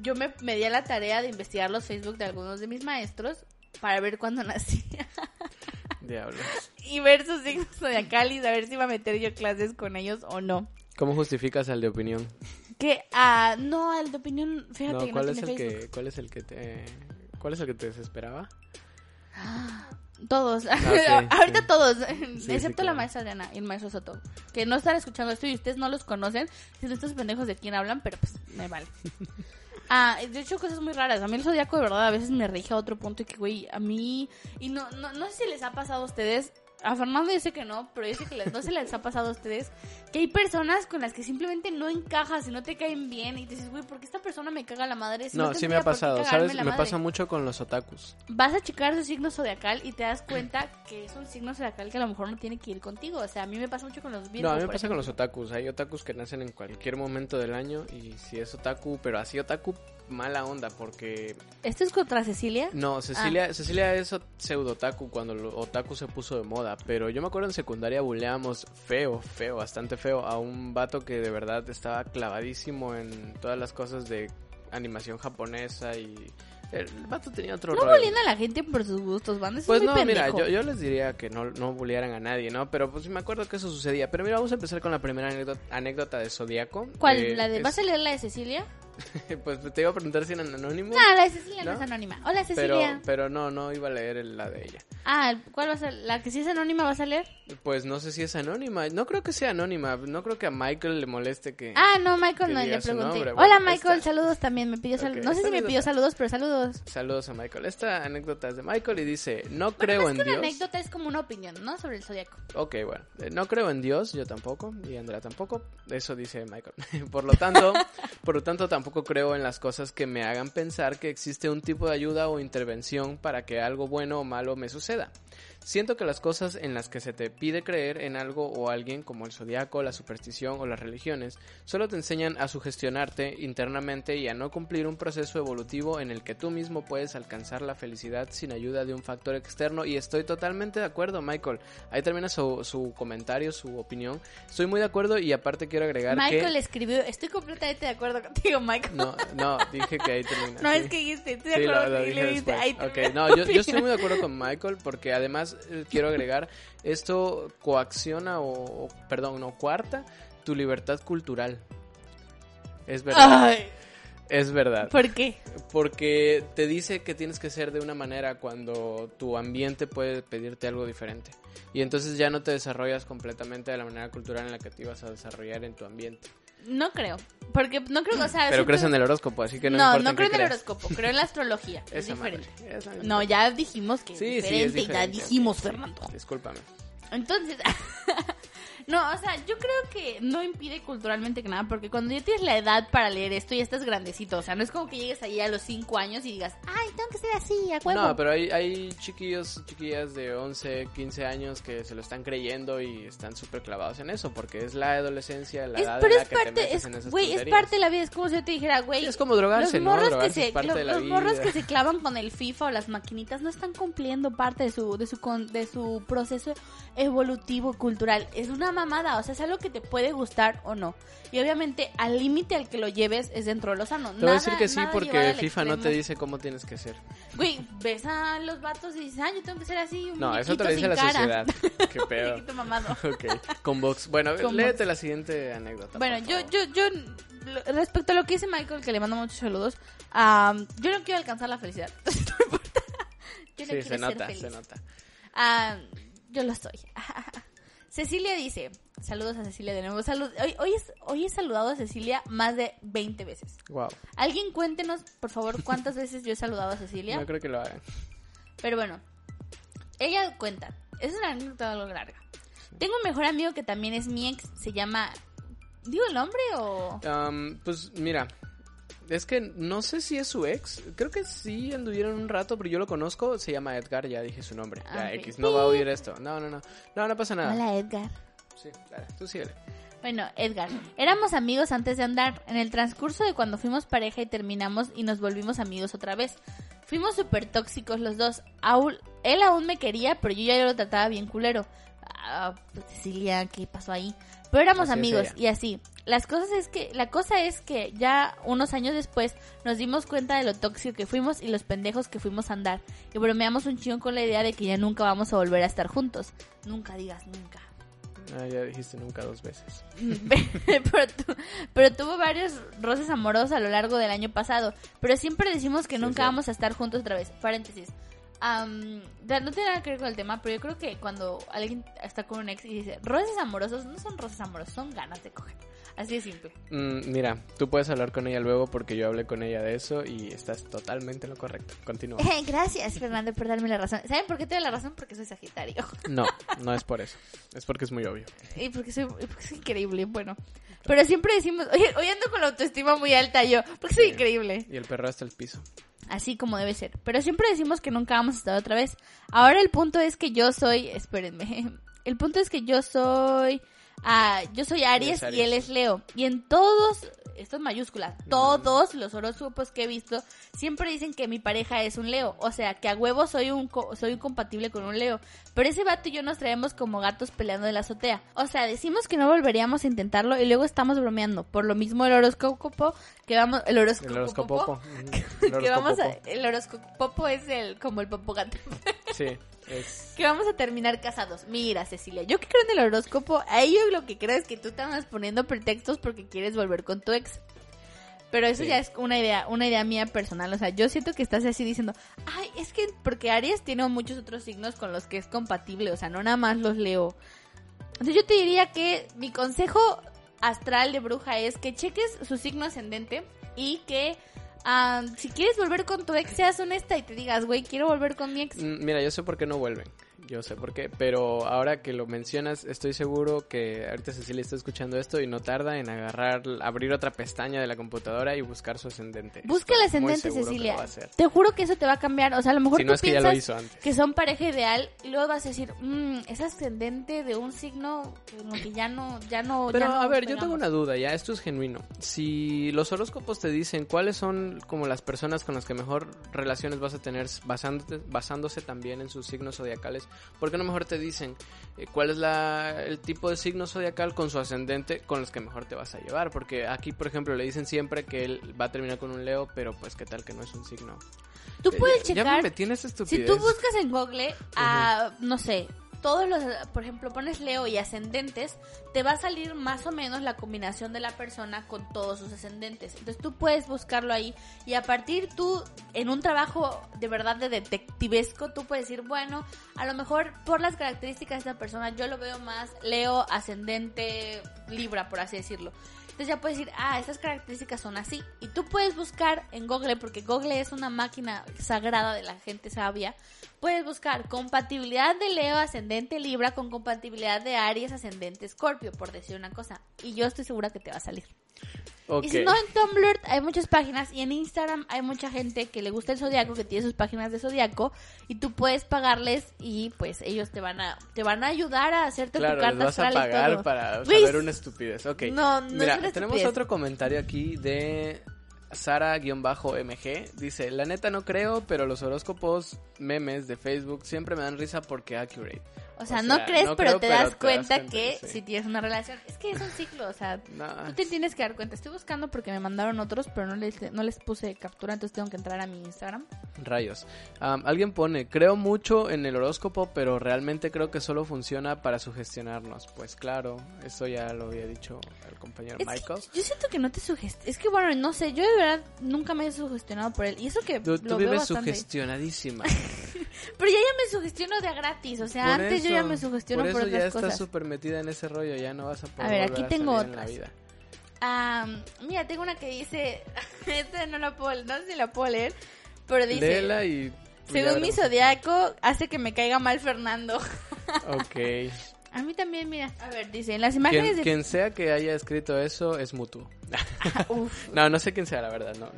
yo me, me di a la tarea de investigar los Facebook de algunos de mis maestros para ver cuándo nacía Diablos. y ver sus signos zodiacales y saber si iba a meter yo clases con ellos o no. ¿Cómo justificas al de opinión? Que, ah, no, el de opinión, fíjate No, que no ¿cuál es tiene el Facebook. que cuál es el que te cuál es el que te desesperaba? Todos. sí, Ahorita sí. todos. sí, excepto la maestra Diana y el maestro Soto. Que no están escuchando esto y ustedes no los conocen. Dicen estos pendejos de quién hablan, pero pues me vale. Ah, de hecho, cosas muy raras. A mí el zodiaco de verdad a veces me rige a otro punto y que, güey, a mí. Y no, no, no sé si les ha pasado a ustedes. A Fernando sé que no, pero yo sé que les, no se les ha pasado a ustedes que hay personas con las que simplemente no encajas y no te caen bien y te dices, güey, ¿por qué esta persona me caga la madre? Si No, sí me ha pasado, ¿sabes? Me madre". pasa mucho con los otakus. vas a checar su signo zodiacal y te das cuenta que es un signo zodiacal que a lo mejor no tiene que ir contigo. O sea, a mí me pasa mucho con los Virgo. No, a mí me pasa con los otakus. Hay otakus que nacen en cualquier momento del año y si es otaku, pero así otaku mala onda porque ¿Esto es contra Cecilia? no, Cecilia, Ah. Cecilia es o- pseudo otaku cuando otaku se puso de moda, pero yo me acuerdo en secundaria buleamos feo, feo, bastante feo a un vato que de verdad estaba clavadísimo en todas las cosas de animación japonesa y el vato tenía otro No rollo. bullying a la gente por sus gustos, van. Pues es muy no, mira, yo, yo les diría que no, no bullearan a nadie, ¿no? Pero pues me acuerdo que eso sucedía. Pero mira, vamos a empezar con la primera anécdota, anécdota de Zodíaco. ¿Cuál? Eh, ¿La de, es- ¿Vas a leer la de Cecilia? pues te iba a preguntar si eran anónimos. No, la de Cecilia no, ¿No? es anónima. Hola, pero, Cecilia. pero no, no iba a leer la de ella. Ah, ¿cuál vas a La que sí es anónima vas a leer. Pues no sé si es anónima. No creo que sea anónima. No creo que a Michael le moleste que... Ah, no, Michael no, le pregunté. Hola, Michael, esta- saludos también. Me pidió saludos. No sé si me pidió saludos, pero saludos. Saludos a Michael. Esta anécdota es de Michael y dice, no Bueno, creo en que una Dios. anécdota es como una opinión, ¿no? Sobre el zodiaco. Ok, bueno, eh, no creo en Dios, yo tampoco, y Andrea tampoco, eso dice Michael. por lo tanto, por lo tanto tampoco creo en las cosas que me hagan pensar que existe un tipo de ayuda o intervención para que algo bueno o malo me suceda. Siento que las cosas en las que se te pide creer en algo o alguien, como el zodiaco, la superstición o las religiones, solo te enseñan a sugestionarte internamente y a no cumplir un proceso evolutivo en el que tú mismo puedes alcanzar la felicidad sin ayuda de un factor externo. Y estoy totalmente de acuerdo, Michael. Ahí termina su, su comentario, su opinión. Estoy muy de acuerdo y aparte quiero agregar Michael que... escribió, estoy completamente de acuerdo contigo, Michael. No, no, dije que ahí termina. No, sí. es que dijiste, estoy de Sí, acuerdo lo- lo dije después. ahí Ok, termina no, yo, yo estoy muy de acuerdo con Michael porque además eh, quiero agregar, esto coacciona o, o- perdón, no, cuarta tu libertad cultural. Es verdad, Ay, es verdad. ¿por qué? Porque te dice que tienes que ser de una manera cuando tu ambiente puede pedirte algo diferente. Y entonces ya no te desarrollas completamente de la manera cultural en la que te ibas a desarrollar en tu ambiente. No creo, porque no creo, o sea... Pero crees en el horóscopo, así que no, No, no creo en el horóscopo, creo en la astrología, es diferente. No, ya dijimos que Sí, es sí, es diferente, ya diferente, dijimos. Fernando. Discúlpame. Entonces, no, o sea, yo creo que no impide culturalmente que nada, porque cuando ya tienes la edad para leer esto, ya estás grandecito, o sea, no es como que llegues ahí a los 5 años y digas, ay, tengo que ser así, a huevo. No, pero hay, hay chiquillos, chiquillas de 11, 15 años que se lo están creyendo y están súper clavados en eso, porque es la adolescencia, la Es- edad pero en la es que te metes es, en esas güey, es parte de la vida, es como si yo te dijera, güey, Sí, es como drogarse, los ¿no? morros que Drogarse se, es parte lo- de la los vida. morros que se clavan con el FIFA o las maquinitas no están cumpliendo parte de su, de su, con- de su proceso evolutivo cultural. Es una mamada, o sea, es algo que te puede gustar o no. Y obviamente al límite al que lo lleves es dentro de lo sano. Te voy a decir que sí, porque FIFA no te dice cómo tienes que ser. Güey, ves a los vatos y dices, ah, yo tengo que ser así. Un No, eso te lo dice la cara. sociedad. Qué pedo. Muñequito mamado. ok, con box. Bueno, Con léete box. la siguiente anécdota. Bueno, yo, yo, yo, respecto a lo que dice Michael, que le mando muchos saludos, am, yo no quiero alcanzar la felicidad. no importa. Yo no Sí, quiero se ser nota, feliz. se nota. Ah, yo lo estoy. Cecilia dice, saludos a Cecilia de nuevo. Salud, hoy, hoy, es, hoy he saludado a Cecilia más de 20 veces. Wow. Alguien cuéntenos, por favor, cuántas veces yo he saludado a Cecilia. No creo que lo hagan. Pero bueno, ella cuenta. Es una anécdota algo larga. Tengo un mejor amigo que también es mi ex. Se llama... ¿Digo el nombre o...? Pues mira, es que no sé si es su ex. Creo que sí anduvieron un rato, pero yo lo conozco. Se llama Edgar, ya dije su nombre. Ya, Ah. X, no va a oír esto. No, no, no. No, no pasa nada. Hola, Edgar. Sí, dale, tú síguele. Bueno, Edgar, éramos amigos antes de andar. En el transcurso de cuando fuimos pareja y terminamos y nos volvimos amigos otra vez. Fuimos súper tóxicos los dos. Aún- él aún me quería, pero yo ya lo trataba bien culero. Ah, pues, Cecilia, ¿qué pasó ahí? Pero éramos Así amigos y así. Las cosas es que, la cosa es que ya unos años después nos dimos cuenta de lo tóxico que fuimos y los pendejos que fuimos a andar. Y bromeamos un chingón con la idea de que ya nunca vamos a volver a estar juntos. Nunca digas nunca. Ah, ya dijiste nunca dos veces. pero, tu- pero tuvo varios roces amorosos a lo largo del año pasado. Pero siempre decimos que Sí, nunca sí. vamos a estar juntos otra vez. Paréntesis. Da- no tiene nada que ver con el tema, pero yo creo que cuando alguien está con un ex y dice roces amorosos, no son roces amorosos, son ganas de coger. Así de simple. Mm, mira, tú puedes hablar con ella luego porque yo hablé con ella de eso y estás totalmente en lo correcto. Continúa. Gracias, Fernando, por darme la razón. ¿Saben por qué te doy la razón? Porque soy Sagitario. No, no es por eso. Es porque es muy obvio. Y porque soy, porque soy increíble, bueno. Pero siempre decimos, oye, hoy ando con la autoestima muy alta yo, porque soy Sí. increíble. Y el perro hasta el piso. Así como debe ser. Pero siempre decimos que nunca vamos a estar otra vez. Ahora el punto es que yo soy, espérenme, el punto es que yo soy, ah, yo soy Aries, y él es Leo. Y en todos, esto es mayúscula, todos los horóscopos que he visto siempre dicen que mi pareja es un Leo. O sea, que a huevo soy un, co- soy compatible con un Leo. Pero ese vato y yo nos traemos como gatos peleando en la azotea. O sea, decimos que no volveríamos a intentarlo y luego estamos bromeando. Por lo mismo el horóscopo que vamos, el horóscopo. El horóscopo. Que vamos a, el horóscopo es el como el popogato Sí, es... que vamos a terminar casados. Mira Cecilia yo que creo en el horóscopo a ello lo que creo es que tú estás poniendo pretextos porque quieres volver con tu ex. Pero eso Sí. ya es una idea una idea mía personal. O sea yo siento que estás así diciendo ay es que porque Aries tiene muchos otros signos con los que es compatible o sea no nada más los leo entonces yo te diría que mi consejo astral de bruja es que cheques su signo ascendente y que ah, si quieres volver con tu ex seas honesta y te digas, güey, quiero volver con mi ex. Mm, Mira, yo sé por qué no vuelven. Yo sé por qué. Pero ahora que lo mencionas, estoy seguro que ahorita Cecilia está escuchando esto y no tarda en agarrar, abrir otra pestaña de la computadora y buscar su ascendente. Busca el ascendente, Cecilia. Te juro que eso te va a cambiar. O sea, a lo mejor Si tú no es que ya piensas lo hizo antes. que son pareja ideal y luego vas a decir, mmm, es ascendente de un signo lo que ya no, ya no. Pero ya no a ver, yo tengo pegamos". una duda, ya, esto es genuino. Si los horóscopos te dicen cuáles son como las personas con las que mejor relaciones vas a tener basándote- basándose también en sus signos zodiacales, ¿por qué no mejor te dicen eh, cuál es la, el tipo de signo zodiacal con su ascendente con los que mejor te vas a llevar? Porque aquí, por ejemplo, le dicen siempre que él va a terminar con un Leo, pero pues qué tal que no es un signo. Tú Eh, puedes ya- Ya me checar. metí en esta Si estupidez. tú buscas en Google, a, no sé, todos los, por ejemplo, pones Leo y ascendentes, te va a salir más o menos la combinación de la persona con todos sus ascendentes. Entonces tú puedes buscarlo ahí y a partir tú, en un trabajo de verdad de detectivesco, tú puedes decir, bueno, a lo mejor por las características de esta persona yo lo veo más Leo, ascendente, Libra, por así decirlo. Entonces ya puedes decir, ah, estas características son así. Y tú puedes buscar en Google, porque Google es una máquina sagrada de la gente sabia. Puedes buscar compatibilidad de Leo ascendente Libra con compatibilidad de Aries ascendente Escorpio, por decir una cosa. Y yo estoy segura que te va a salir. Y si no, en Tumblr hay muchas páginas y en Instagram hay mucha gente que le gusta el zodiaco, que tiene sus páginas de zodiaco y tú puedes pagarles y pues ellos te van a te van a ayudar a hacerte Claro, tu les carta vas a y pagar todo. para Güey, saber una estupidez. Ok. No, no es Mira, una tenemos estupidez. otro comentario aquí de Sara-MG. Dice, la neta no creo, pero los horóscopos memes de Facebook siempre me dan risa porque accurate. O sea, O no sea, crees, no pero creo, te pero das te das cuenta que sí. si tienes una relación. Es que es un ciclo, o sea, No, tú te tienes que dar cuenta. Estoy buscando porque me mandaron otros, pero no les, no les puse captura, entonces tengo que entrar a mi Instagram. Rayos. Am, alguien pone, creo mucho en el horóscopo, pero realmente creo que solo funciona para sugestionarnos. Pues claro, eso ya lo había dicho el compañero Es Michael. yo siento que no te sugestionas. Es que bueno, no sé, yo de verdad nunca me he sugestionado por él. Y eso que Tú, tú lo veo vives sugestionadísima. Pero ya ya me sugestiono de gratis, o sea, antes yo ya me sugestiono por por, eso ya otras estás cosas. súper metida en ese rollo, ya no vas a poder A ver, aquí tengo salir en la otras. vida. Ah, mira, tengo una que dice, esta no la puedo, no sé si la puedo leer, pero dice, Léela y... ya según mi zodiaco, hace que me caiga mal Fernando. Ok. A mí también, mira. A ver, dice, en las imágenes Quien, de... quien sea que haya escrito eso es mutuo. Uf. No, no sé quién sea, la verdad. No,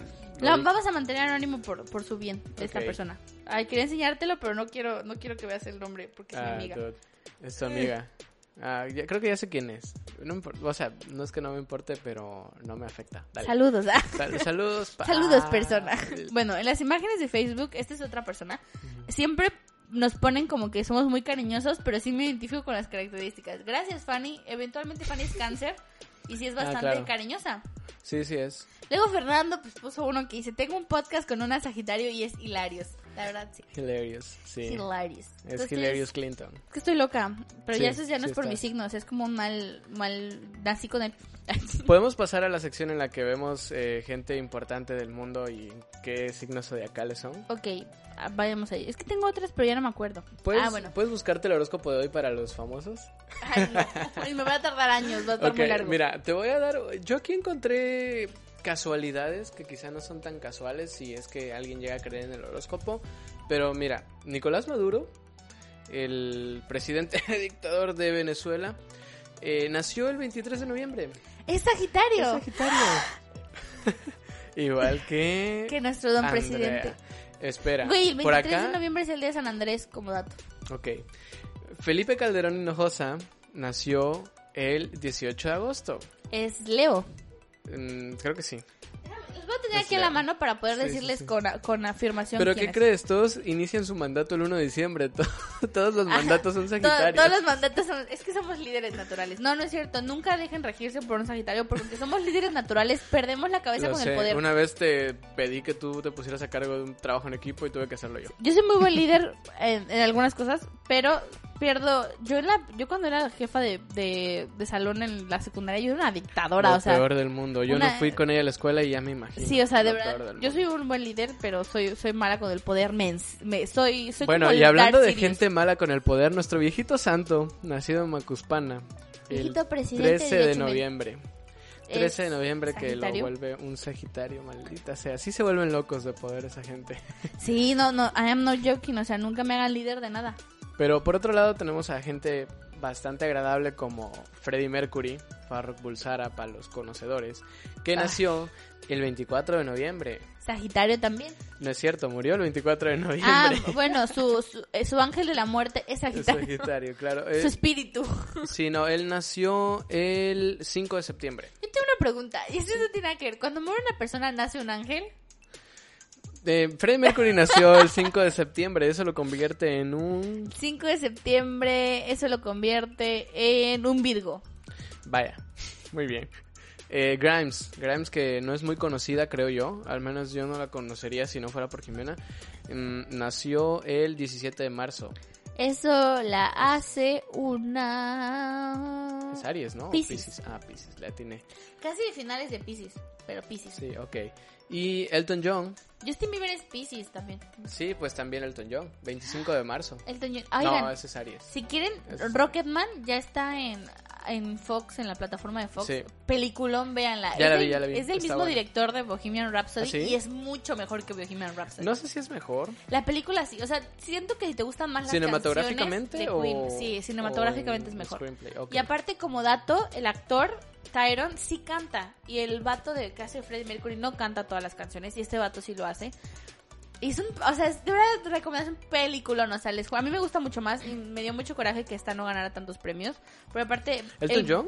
Lo vamos a mantener anónimo por, por su bien de esta Ok. persona. Ay, quería enseñártelo, pero no quiero no quiero que veas el nombre porque es mi Ah, amiga. dude, es tu amiga. Ah, ya- creo que ya sé quién es. No o sea, no es que no me importe, pero no me afecta. Dale. Saludos. ah. Sal- saludos. Saludos, persona. Bueno, en las imágenes de Facebook, esta es otra persona. Siempre nos ponen como que somos muy cariñosos, pero sí me identifico con las características. Gracias, Fanny. Eventualmente Fanny es cáncer y sí es Ah, bastante claro. cariñosa. Sí, sí es. Luego Fernando pues, puso uno que dice, tengo un podcast con una Sagitario y es hilarios. La verdad, sí. Hilarious. Sí. Hilarious. Es Entonces, Hilarious Clinton. Es que estoy loca, pero Sí, ya eso ya no sí es por está. mis signos, es como un mal, mal, nací con él. Podemos pasar a la sección en la que vemos eh, gente importante del mundo y qué signos zodiacales son. ok, ah, vayamos ahí. Es que tengo otras, pero ya no me acuerdo. ¿Puedes, Ah, bueno. ¿Puedes buscarte el horóscopo de hoy para los famosos? Ay, no. Me va a tardar años, va a estar muy largo. mira, te voy a dar. Yo aquí encontré casualidades que quizá no son tan casuales si es que alguien llega a creer en el horóscopo. Pero mira, Nicolás Maduro, el presidente dictador de Venezuela, eh, nació el 23 de noviembre. Es Sagitario. Es Sagitario. Igual que. Que nuestro don Andrea. presidente. Espera, Güey, el 23 por acá. de noviembre es el día de San Andrés, como dato. Ok. Felipe Calderón Hinojosa nació el 18 de agosto. Es Leo. Mm, creo que sí. Los voy a tener aquí a la mano para poder Sí, decirles sí. Con, con afirmación Pero ¿qué es. crees? Todos inician su mandato el 1 de diciembre. to- Todos los mandatos son sagitarios. todos los mandatos son... Es que somos líderes naturales. No, no es cierto. Nunca dejen regirse por un Sagitario porque somos líderes naturales perdemos la cabeza Lo con sé, el poder. Una vez te pedí que tú te pusieras a cargo de un trabajo en equipo y tuve que hacerlo yo. Yo soy muy buen líder en, en algunas cosas, pero pierdo... Yo en la yo cuando era jefa de, de, de salón en la secundaria, yo era una dictadora, Lo o sea... peor del mundo. Yo una- no fui con ella a la escuela y ya me imagino. Sí, o sea, de verdad, yo soy un buen líder, pero soy soy mala con el poder. Me, me- soy, soy Bueno, como y hablando de gente mala con el poder, nuestro viejito santo, nacido en Macuspana, el Viejito presidente 13 de noviembre. Es 13 de noviembre que lo vuelve un Sagitario, maldita sea. Así se vuelven locos de poder esa gente. Sí, no, no, I am not joking, o sea, nunca me hagan líder de nada. Pero por otro lado tenemos a gente bastante agradable como Freddie Mercury, Farrokh Bulsara para los conocedores, que Ah. nació el 24 de noviembre. Sagitario también. No es cierto, murió el 24 de noviembre. Ah, bueno, su, su, su ángel de la muerte es Es Sagitario. Sagitario, claro. Su Eh, espíritu. sí, no, él nació el 5 de septiembre. Yo tengo una pregunta, y esto no tiene nada que ver. Cuando muere una persona, ¿nace un ángel? Eh, Freddie Mercury nació el 5 de septiembre, eso lo convierte en un... 5 de septiembre, eso lo convierte en un Virgo. Vaya, muy bien. Eh, Grimes, Grimes que no es muy conocida creo yo, al menos yo no la conocería si no fuera por Jimena, Mm, nació el 17 de marzo. Eso la hace una... Es Aries, ¿no? O Piscis. Ah, Piscis, la atiné. Casi de finales de Pisces, pero Pisces. Sí, ok. Y Elton John, Justin Bieber es Pisces también. sí, pues también Elton John, 25 de marzo. Elton John. Oigan, No, ese es Aries. si quieren, Rocketman ya está en, en Fox, en la plataforma de Fox. Sí. Peliculón, véanla. Ya es la vi, ya la vi. Es del Está mismo buena. director de Bohemian Rhapsody ¿Ah, sí? y es mucho mejor que Bohemian Rhapsody. No sé si es mejor. La película sí, o sea, siento que si te gustan más las ¿Cinematográficamente canciones de o...? Queen, sí, cinematográficamente o es mejor. Y aparte, como dato, el actor Tyron sí canta. Y el vato de que hace Freddie Mercury no canta todas las canciones. Y este vato sí lo hace. Es un, o sea, es de verdad un película, no sales. A mí me gusta mucho más y me dio mucho coraje que esta no ganara tantos premios. Pero aparte. ¿Elton el- John?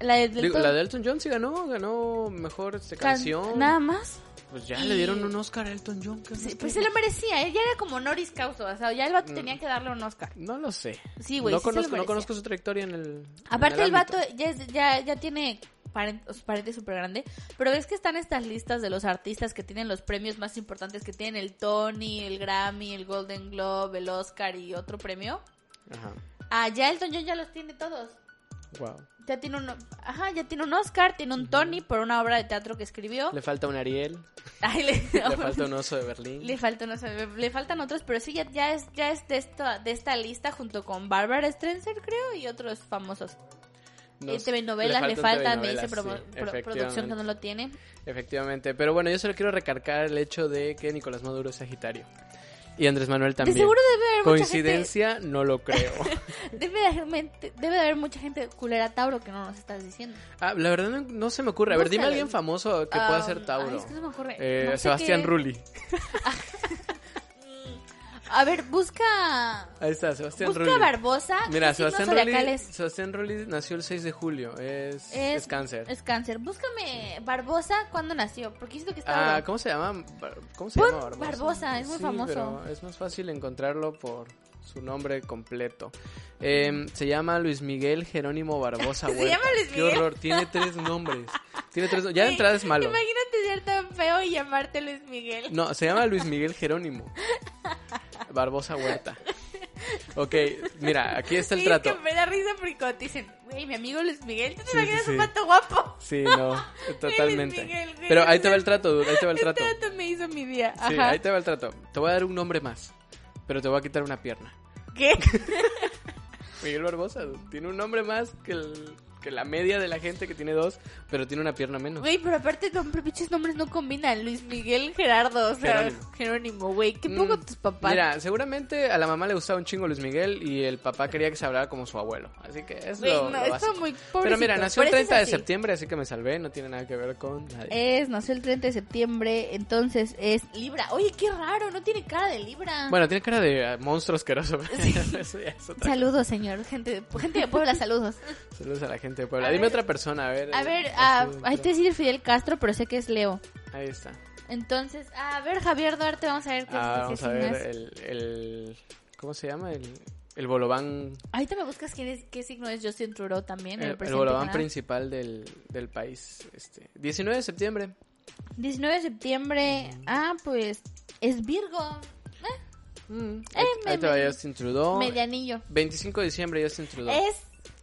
La de, del Digo, todo- la de Elton John sí ganó, ganó mejor este, can- canción. Nada más. Pues ya Y- le dieron un Oscar a Elton John. ¿qué Sí, más pues se lo merecía, ¿eh? ya era como Norris causa, o sea, ya el vato Mm. tenía que darle un Oscar. No lo sé. Sí, güey, no, sí conozco, no conozco su trayectoria en el. en Aparte el ámbito. vato ya, ya, ya tiene o sea, paréntesis súper grande, pero ves que están estas listas de los artistas que tienen los premios más importantes, que tienen el Tony, el Grammy, el Golden Globe, el Oscar y otro premio. Ajá. Ah, ya Elton John ya los tiene todos. Wow. Ya tiene un, ajá, ya tiene un Oscar, tiene un Tony por una obra de teatro que escribió. Le falta un Ariel. Ay, le, Le falta un oso de Berlín. le falta, no sé, le faltan otros, pero sí ya, ya es ya es de esta de esta lista junto con Barbara Streisand, creo, y otros famosos. No Eh, sé, telenovelas le faltan, me dice sí, pro- producción que no lo tiene. Efectivamente. Pero bueno, yo solo quiero recargar el hecho de que Nicolás Maduro es Sagitario. Y Andrés Manuel también. De seguro debe haber mucha gente, Coincidencia, no lo creo. debe de, haber, debe de haber mucha gente culera Tauro que no nos estás diciendo. ah, la verdad no, no se me ocurre. A ver, dime a alguien famoso que pueda Ah, ser Tauro. ay, es que se me ocurre. Eh, No sé Sebastián qué- Rulli. A ver, busca Ahí está, Sebastián busca Rulli. Barbosa. Mira, ¿qué signos Sebastián Rulli? Sebastián Rulli nació el 6 de julio. Es, es, cáncer. Es cáncer. Búscame Barbosa cuándo nació, porque siento que está Ah. ¿cómo se llama? ¿Cómo se llama Barbosa? Barbosa, es muy Sí, famoso. pero es más fácil encontrarlo por su nombre completo. Em, se llama Luis Miguel Jerónimo Barbosa ¿Se Huerta. llama Luis Qué Miguel? horror, tiene tres nombres. Tiene tres Ya de entrada es malo. Imagínate ser tan feo y llamarte Luis Miguel. No, se llama Luis Miguel Jerónimo. Barbosa Huerta. Ok, mira, aquí está el Sí, trato. Es que me da risa porque dicen, güey, mi amigo Luis Miguel, ¿tú te Sí, imaginas sí, un sí. pato guapo? Sí, no, totalmente. Miguel, Pero ahí te va el trato, dude, ahí te va el trato. Este dato me hizo mi día. Sí, Ajá. ahí te va el trato. Te voy a dar un nombre más, pero te voy a quitar una pierna. ¿Qué? Miguel Barbosa tiene un nombre más que, el- que la media de la gente que tiene dos, pero tiene una pierna menos. Güey, pero aparte, nombre, pinches nombres no combinan. Luis Miguel Gerardo, o sea, Jerónimo. Güey. ¿Qué Mm, pongo tus papás? Mira, seguramente a la mamá le gustaba un chingo Luis Miguel y el papá quería que se hablara como su abuelo. Así que es Güey, lo, no, lo está muy Pero mira, nació el por eso es 30 de septiembre, así que me salvé, no tiene nada que ver con nadie. Es, nació el 30 de septiembre, entonces es Libra. Oye, qué raro, no tiene cara de Libra. Bueno, tiene cara de eh, monstruo asqueroso. Eso. Saludos, señor. Gente, gente de Puebla, saludos. Saludos a la gente de Puebla. A Dime ver. otra persona, a ver. A eh, ver, ah, ahí te decir Fidel Castro, pero sé que es Leo. Ahí está. Entonces, a ver, Javier Duarte, vamos a ver qué, Ah, vamos a ver es. el, el... ¿Cómo se llama? El, el bolobán... Ahorita me buscas quién es, qué signo es Justin Trudeau también, el, El, bolobán principal del, del país. Este, 19 de septiembre. 19 de septiembre, ah, pues es Virgo, Mm, Eh, ahí, me- ahí te va Justin Trudeau. medianillo. 25 de diciembre Justin Trudeau. Es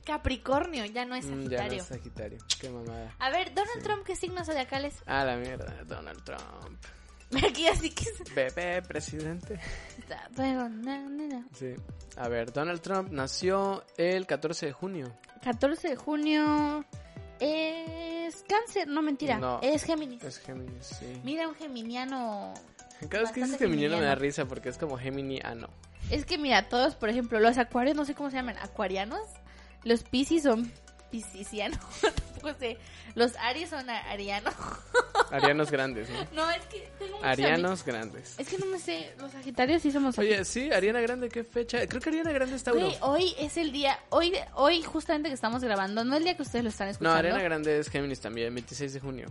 Capricornio, ya no es Mm, ya no Sagitario. es Sagitario. Qué mamada. A ver, Donald Trump, ¿qué signos zodiacales? Ah, la mierda. Donald Trump. Aquí así que Bebé presidente. está, pero, no, no, no. Sí. A ver, Donald Trump nació el 14 de junio. 14 de junio es cáncer, no mentira, No. es Géminis. Es Géminis, sí. Mira un geminiano. Cada vez que dices Geminiano me da geminiano. risa porque es como Gemini ano. Es que mira, todos, por ejemplo, los acuarios, no sé cómo se llaman, acuarianos. Los piscis son piscisianos. Tampoco sé. Los aries son arianos. Arianos grandes, ¿no? No, es que tengo muchos Arianos grandes. Es que no me sé, los sagitarios sí somos Oye, sí, Ariana Grande, ¿qué fecha? Creo que Ariana Grande está Güey, hoy es el día, hoy, hoy justamente que estamos grabando, no el día que ustedes lo están No, escuchando. Ariana Grande es Géminis también, 26 de junio.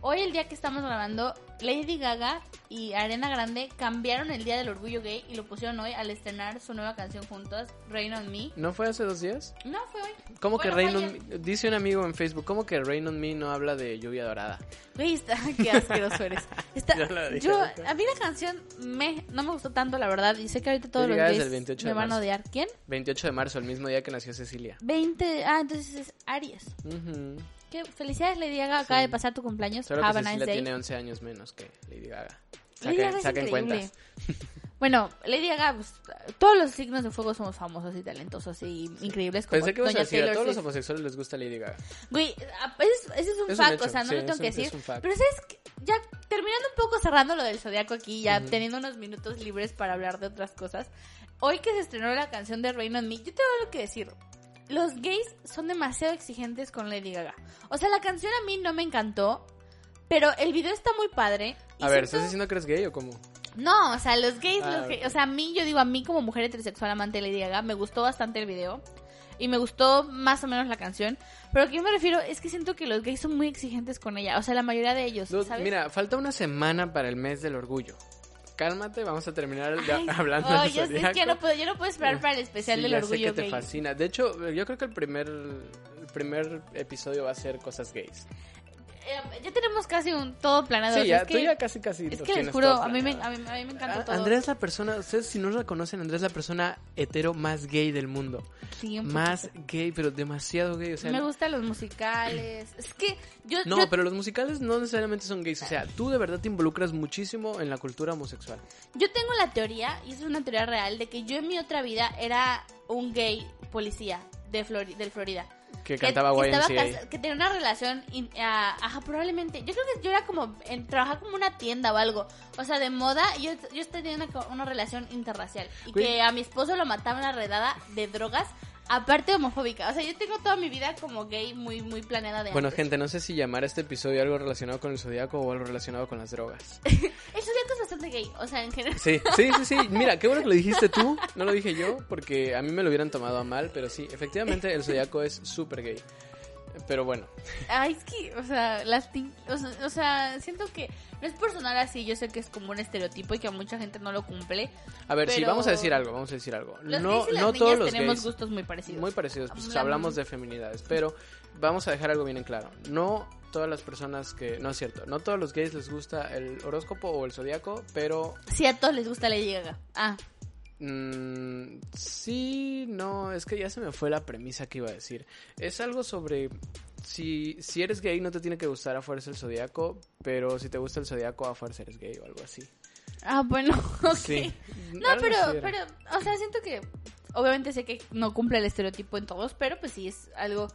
Hoy el día que estamos grabando, Lady Gaga y Arena Grande cambiaron el día del orgullo gay y lo pusieron hoy al estrenar su nueva canción juntos, Rain on Me. ¿No fue hace dos días? No, fue hoy. ¿Cómo que Rain on Me? Dice un amigo en Facebook, ¿cómo que Rain on Me no habla de lluvia dorada? Güey, está, qué asqueroso eres. Está, yo, ahorita. a mí la canción me, no me gustó tanto, la verdad, y sé que ahorita todos los gays 28 me van a odiar. ¿Quién? 28 de marzo, el mismo día que nació Cecilia. 20, ah, entonces es Aries. Ujú. ¿Qué? Felicidades, Lady Gaga, acaba Sí. de pasar tu cumpleaños. Solo que Have a Cecilia nice day. tiene 11 años menos que Lady Gaga. Lady Gaga Saquen, saquen cuentas. Bueno, Lady Gaga, pues, todos los signos de fuego somos famosos y talentosos y increíbles como Pensé que ibas a decir, a Taylor todos los Swift. homosexuales les gusta Lady Gaga. Güey, a- es- ese es un Es un fact, hecho, o sea, no sí, lo tengo es que un- decir. un. Pero sabes que ya terminando un poco cerrando lo del zodiaco aquí, ya Ujú. teniendo unos minutos libres para hablar de otras cosas. Hoy que se estrenó la canción de Rain on Me, yo tengo algo que decir. Los gays son demasiado exigentes con Lady Gaga. O sea, la canción a mí no me encantó, pero el video está muy padre. y A ver, siento- ¿estás diciendo que eres gay o cómo? no, o sea, los gays, Ah, los gays- ok. o sea, a mí, yo digo, a mí como mujer heterosexual amante de Lady Gaga, me gustó bastante el video. y me gustó más o menos la canción. Pero que yo me refiero es que siento que los gays son muy exigentes con ella. O sea, la mayoría de ellos, ¿sabes? Mira, falta una semana para el mes del orgullo. Cálmate, vamos a terminar Ay, hablando oh, del yo, es que yo no puedo, yo no puedo esperar para el especial Sí, del ya sé orgullo que te gay. fascina. De hecho, yo creo que el primer, el primer episodio va a ser cosas gays. Eh, ya tenemos casi un todo planeado. Sí, o sea, ya, es tú que, ya casi casi es que les juro, a mí, me, a, mí, a mí me encanta Ah, todo. Andrés es la persona, ustedes si no lo conocen, Andrés es la persona hetero más gay del mundo. Sí, un Más gay, pero demasiado gay. O sea, me gustan los musicales. Es que yo... no, yo, pero los musicales no necesariamente son gays. O sea, tú de verdad te involucras muchísimo en la cultura homosexual. Yo tengo la teoría, y es una teoría real, de que yo en mi otra vida era un gay policía de Flori- del Florida. Que cantaba que, YMCA. que tenía una relación, in- ajá, probablemente. Yo creo que yo era como, en, trabajaba como una tienda o algo. O sea, de moda, yo, yo tenía una, una relación interracial. Y que a mi esposo lo mataba en una redada de drogas, aparte homofóbica. O sea, yo tengo toda mi vida como gay muy, muy planeada de Bueno, antes. gente, no sé si llamar a este episodio algo relacionado con el zodiaco o algo relacionado con las drogas. El zodiaco es bastante gay, o sea, en general. Sí, sí, sí, sí. Mira, qué bueno que lo dijiste tú, no lo dije yo, porque a mí me lo hubieran tomado a mal, pero sí, efectivamente el zodiaco es súper gay. Pero bueno, Ay, es que, o sea, las o sea, o sea, siento que no es por sonar así, yo sé que es como un estereotipo y que a mucha gente no lo cumple. a ver, sí, vamos a decir algo, vamos a decir algo. Los no, gays y las no niñas todos los tenemos gays, gustos muy parecidos. muy parecidos, pues Hablamos- hablamos de feminidades, pero vamos a dejar algo bien en claro. No todas las personas que, no es cierto, no todos los gays les gusta el horóscopo o el zodiaco, pero Sí, a todos les gusta Lady Gaga. Ah, Mm, sí, no, es que ya se me fue la premisa que iba a decir. Es algo sobre si, si eres gay no te tiene que gustar a fuerza el zodiaco, pero si te gusta el zodiaco a fuerza eres gay o algo así. ah bueno, ok. Sí. No, Algo pero, pero, o sea, siento que, obviamente sé que no cumple el estereotipo en todos, pero pues sí es algo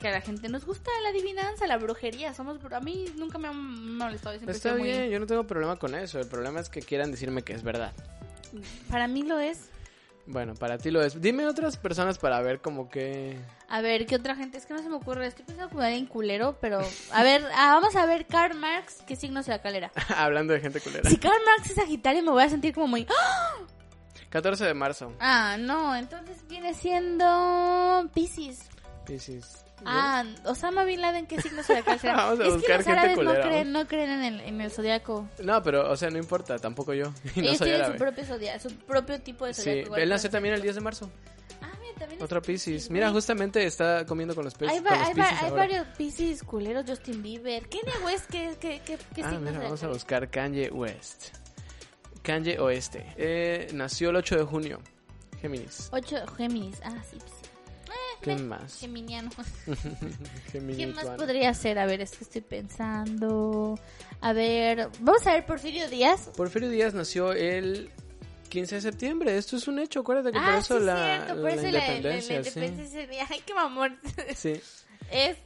que a la gente nos gusta, la adivinanza, la brujería, somos, a mí nunca me han molestado, Está muy- bien, yo no tengo problema con eso. El problema es que quieran decirme que es verdad. Para mí lo es. Bueno, para ti lo es. Dime otras personas para ver como que... A ver, ¿qué otra gente? Es que no se me ocurre. Estoy pensando como alguien culero, pero... A ver, ah, vamos a ver Karl Marx. ¿Qué signo se la calera? Hablando de gente culera. Si Karl Marx es Sagitario, me voy a sentir como muy... ¡Ah! 14 de marzo. Ah, no, entonces viene siendo Pisces. Piscis. Ah, Osama Bin Laden, ¿qué signo se la calera? Vamos a es que buscar los gente árabes no creen, no creen en el, en el zodiaco. No, pero, o sea, no importa, tampoco yo. Y no Ellos soy tienen árabe. su propio zodiaco, su propio tipo de Sí, zodiaco. él que nació los también el asiáticos. 10 de marzo. Ah, mira, también es Otra Piscis, Piscis. Mira, justamente está comiendo con los peces. Hay, va- con los hay va- Piscis hay ahora. varios Pisces culeros, Justin Bieber. Kanye West, ¿qué, qué, qué, qué Ah, signo mira, vamos a buscar Kanye West. Kanye Oeste. Eh, nació el 8 de junio. Géminis. 8 Géminis. Ah, sí, sí. ¿Qué me- más? Geminiano. ¿Qué más podría ser? A ver, es que estoy pensando. A ver, vamos a ver Porfirio Díaz. Porfirio Díaz nació el 15 de septiembre. Esto es un hecho. Acuérdate que por ah, eso sí, la, cierto, por la eso la- la- la independencia. independencia ese día. Ay, qué mamón. sí. sí. es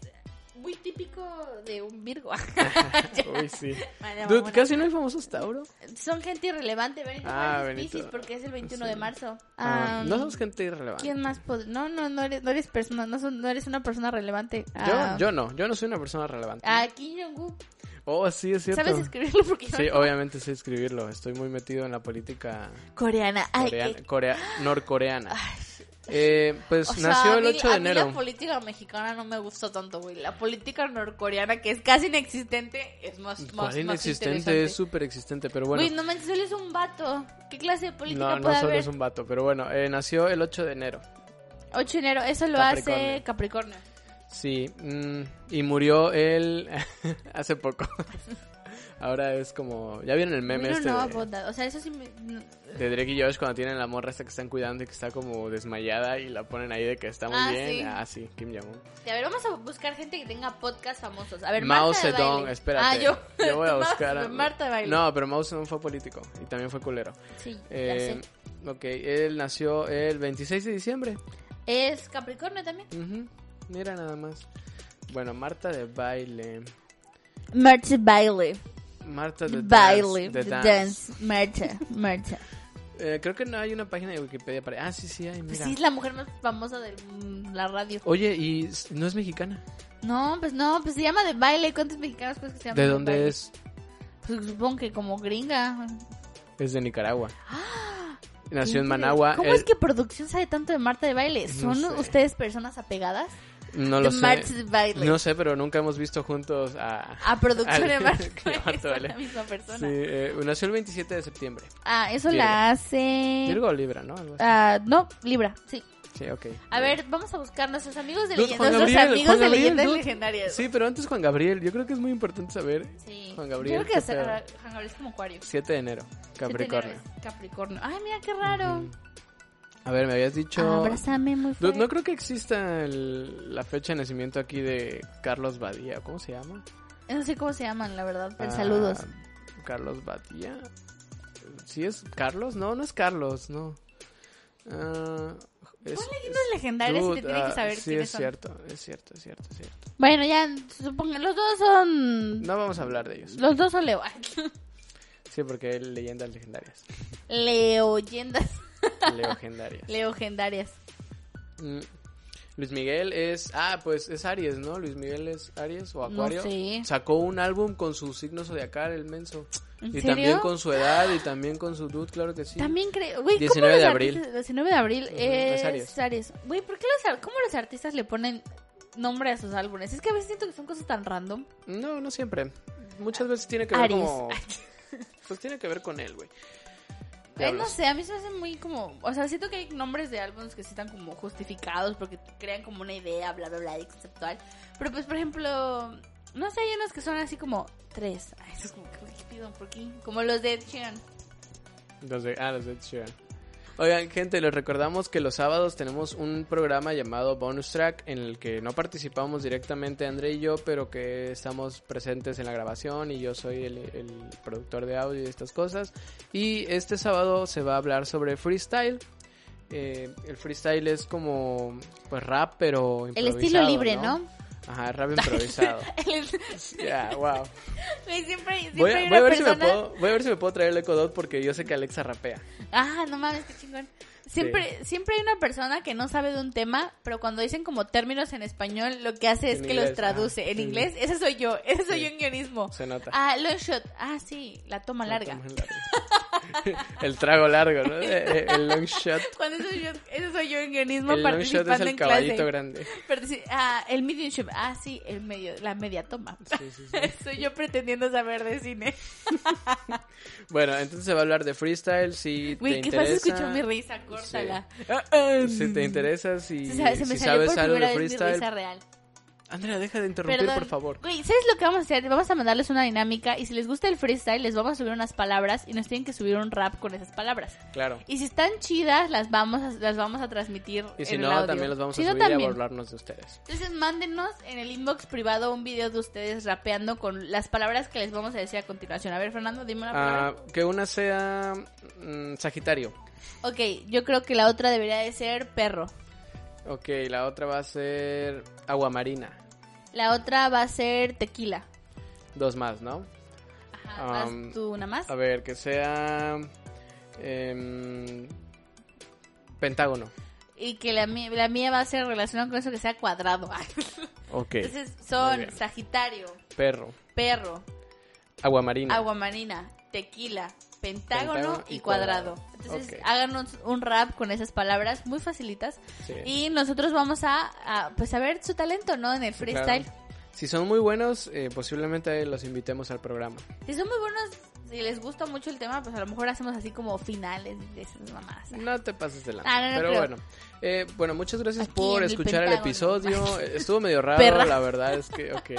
muy típico de un Virgo. Uy, sí. Vale, Dude, mamona. casi no hay famosos Tauro. Son gente irrelevante. Benito Ah, Juárez Benito. Porque es el 21 Sí. de marzo. Ah, no somos gente irrelevante. ¿Quién más No, no, no eres, no eres persona, no, son- no eres una persona relevante. Yo, Ah, yo no, yo no soy una persona relevante. ah, Kim Jong-un. Oh, sí, es cierto. ¿Sabes escribirlo? Porque Sí, no. obviamente sé escribirlo. Estoy muy metido en la política Coreana. Ay, coreana, eh, corea- norcoreana. Eh, pues o sea, nació a el mí- 8 de a mí enero. la política mexicana no me gustó tanto, güey. La política norcoreana, que es casi inexistente, es más, más, ¿Cuál más inexistente? Es súper existente, pero bueno. Güey, no manches, solo es un vato. ¿Qué clase de política no, no puede solo es un vato, pero bueno, eh, nació el 8 de enero. 8 de enero, eso lo Capricornio. hace Capricornio. Sí, mm, y murió él hace poco. Ahora es como, ya vieron el meme este no, de, boda. O sea, eso sí me... de Drake y Josh cuando tienen la morra esta que están cuidando y que está como desmayada y la ponen ahí de que está muy Ah, bien. sí. Ah, sí, Kim Jong-un. A ver, vamos a buscar gente que tenga podcast famosos. A ver, Mao Zedong, espérate. Ah, yo. Yo voy a buscar. a- Marta de baile. No, pero Mao Zedong fue político y también fue culero. Sí, ya Eh, sé. ok, él nació el 26 de diciembre. Es Capricornio también. Ujú, Mira nada más. Bueno, Marta de baile. Marta baile. Marta de Baile. dance. de the dance. dance. Marta. Marta. Eh, creo que no hay una página de Wikipedia para. Ah, sí, sí, hay, Pues mira. sí, es la mujer más famosa de mm, la radio. Oye, ¿y no es mexicana? No, pues no, pues se llama de baile. ¿Cuántos mexicanos pues que se llaman ¿De dónde baile? es? Pues supongo que como gringa. Es de Nicaragua. Nació en Managua. ¿Cómo Él- es que producción sabe tanto de Marta de baile? ¿Son sé. ustedes personas apegadas? No lo sé. De baile. No sé, pero nunca hemos visto juntos a... A producción de Marta que de Marta baile. Son Baile. la misma persona. Sí, eh, nació el 27 de septiembre. Ah, eso Virgo. la hace... Virgo o Libra, ¿no? Algo así. Ah, no, Libra, sí. Sí, ok. A ver, vamos a buscar nuestros amigos de leyendas. Juan Nuestros Gabriel, amigos de Gabriel, leyendas dude. legendarias. Sí, pero antes Juan Gabriel. Yo creo que es muy importante saber. Sí. Juan Gabriel, Yo creo que es, Juan Gabriel es como Acuario. 7 de enero, Capricornio. De Capricornio. Ay, mira qué raro. A ver, me habías dicho... Abrázame muy fuerte. no creo que exista el- la fecha de nacimiento aquí de Carlos Badía. ¿Cómo se llama? No sé cómo se llaman, la verdad. Pero Ah, saludos. Carlos Badía. ¿Sí es Carlos? No, no es Carlos, no. Ah, es, Leyendas legendarias y Dude, te tiene que ah, saber sí, quiénes es son. cierto, es cierto, es cierto, es cierto. Bueno, ya, supongan, los dos son... No vamos a hablar de ellos. Los dos son Leo. Sí, porque hay leyendas legendarias. Leoyendas. Legendarias. Leogendarias. Mm. Luis Miguel es. Ah, pues es Aries, ¿no? Luis Miguel es Aries o No Acuario. sé. Sacó un álbum con su signo zodiacal, el menso. ¿En Y serio? también con su edad y también con su dude, claro que sí. También creo... Güey, ¿cómo 19 de abril. artistas- 19 de abril es, es Aries. Güey, ¿por qué los, cómo los artistas le ponen nombre a sus álbumes? Es que a veces siento que son cosas tan random. No, no siempre. Muchas veces tiene que ver Aries. como. Pues tiene que ver con él, güey. Eh, no sé, a mí se me hace muy como... O sea, siento que hay nombres de álbumes que sí están como justificados porque crean como una idea, bla, bla, bla, conceptual. Pero pues, por ejemplo... No sé, hay unos que son así como tres. Ay, eso es como... ¿Qué pido? ¿Por qué? Como los de Ed Sheeran. Los de, ah, los de Ed Sheeran. Oigan, gente, les recordamos que los sábados tenemos un programa llamado Bonus Track en el que no participamos directamente André y yo, pero que estamos presentes en la grabación y yo soy el, el productor de audio y estas cosas. Y este sábado se va a hablar sobre freestyle. Eh, el freestyle es como pues rap, pero El estilo libre, ¿no? Ajá, rap improvisado. Ya, wow. Güey, siempre, siempre Voy, hay a- voy a una ver si me puedo, voy a ver si me puedo traer el Echo Dot porque yo sé que Alexa rapea. Ah, no mames, qué chingón. Siempre, siempre hay una persona que no sabe de un tema, pero cuando dicen como términos en español, lo que hace es En que inglés, los traduce. ah, en inglés, ese soy yo, ese soy yo en guionismo. Se nota. Ah, long shot. Ah, sí, la toma larga. La toma larga. el trago largo, ¿no? El long shot. Cuando eso, yo, eso soy yo en guionismo El long shot participando es el en caballito clase. grande. Partici- ah, el medium shot. Ah, sí, el medio, la media toma. Sí, sí, sí. soy yo pretendiendo saber de cine. Bueno, entonces se va a hablar de freestyle. Si Güey, fácil interesa. escuchó mi risa, córtala. Si te interesa, si, Se, sa- se me si salió sabes por algo de vez mi risa freestyle. real. Andrea, deja de interrumpir, Perdón. por favor. Güey, ¿sabes lo que vamos a hacer? Vamos a mandarles una dinámica y si les gusta el freestyle, les vamos a subir unas palabras y nos tienen que subir un rap con esas palabras. Claro. Y si están chidas, las vamos a, las vamos a transmitir Y si en el no, audio. también los vamos Si a no, subir y a burlarnos de ustedes. Entonces mándenos en el inbox privado un video de ustedes rapeando con las palabras que les vamos a decir a continuación. A ver, Fernando, dime una palabra. Ah, que una sea mm, Sagitario. Ok, yo creo que la otra debería de ser perro. Ok, la otra va a ser Aguamarina. La otra va a ser tequila. Dos más, ¿no? Ajá, ¿vas Um, tú una más? A ver, que sea. em, Pentágono. Y que la, mía- la mía va a ser relacionada con eso que sea cuadrado. Ok. Entonces son. Sagitario, Perro. perro, Aguamarina. aguamarina, tequila, pentágono, Pentágono y cuadrado. cuadrado. Entonces háganos un rap con esas palabras muy facilitas. Sí. Y nosotros vamos a, a, pues a ver su talento, ¿no? En el freestyle. claro. Si son muy buenos, eh, posiblemente los invitemos al programa. Si son muy buenos, si les gusta mucho el tema, pues a lo mejor hacemos así como finales de esas mamás. No te pases de lanza. Ah, no, no Pero creo. bueno, eh, bueno, muchas gracias Aquí por el escuchar el episodio. Estuvo medio raro, Perra. la verdad es que, ok.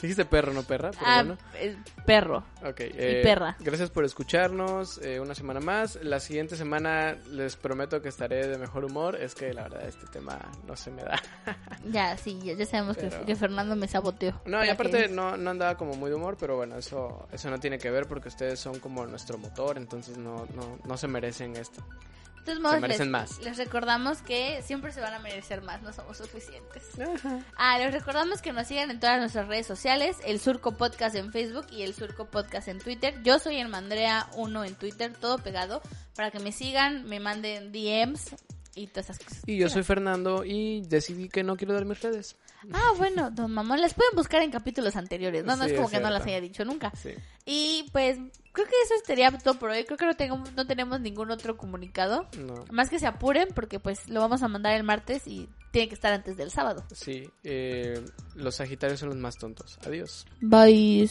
Dijiste perro, no perra, pero Ah, bueno. eh, perro. Ok, eh, perra. Gracias por escucharnos eh, una semana más. La siguiente semana les prometo que estaré de mejor humor. Es que la verdad este tema no se me da. Ya, sí, ya, ya sabemos que- Pero- que, Fernando me saboteó. No, y aparte que- no, no andaba como muy de humor, pero bueno, eso, eso no tiene que ver porque ustedes son como nuestro motor, entonces no, no, no se merecen esto. De todos modos, merecen les, más. les recordamos que siempre se van a merecer más, no somos suficientes. Ah, les recordamos que nos sigan en todas nuestras redes sociales, el Surco Podcast en Facebook y el Surco Podcast en Twitter. Yo soy el Mandrea1 en Twitter, todo pegado, para que me sigan, me manden DMs y todas esas cosas. Y yo soy Fernando y decidí que no quiero dar mis redes. Ah, bueno, don Mamón, las pueden buscar en capítulos anteriores, ¿no? No Sí, es como es que no las haya dicho nunca. Sí. Y pues, creo que eso sería todo por hoy. Creo que no, tengo, no tenemos ningún otro comunicado. No. Más que se apuren porque pues lo vamos a mandar el martes y tiene que estar antes del sábado. Sí, eh, los Sagitarios son los más tontos. Adiós. Bye.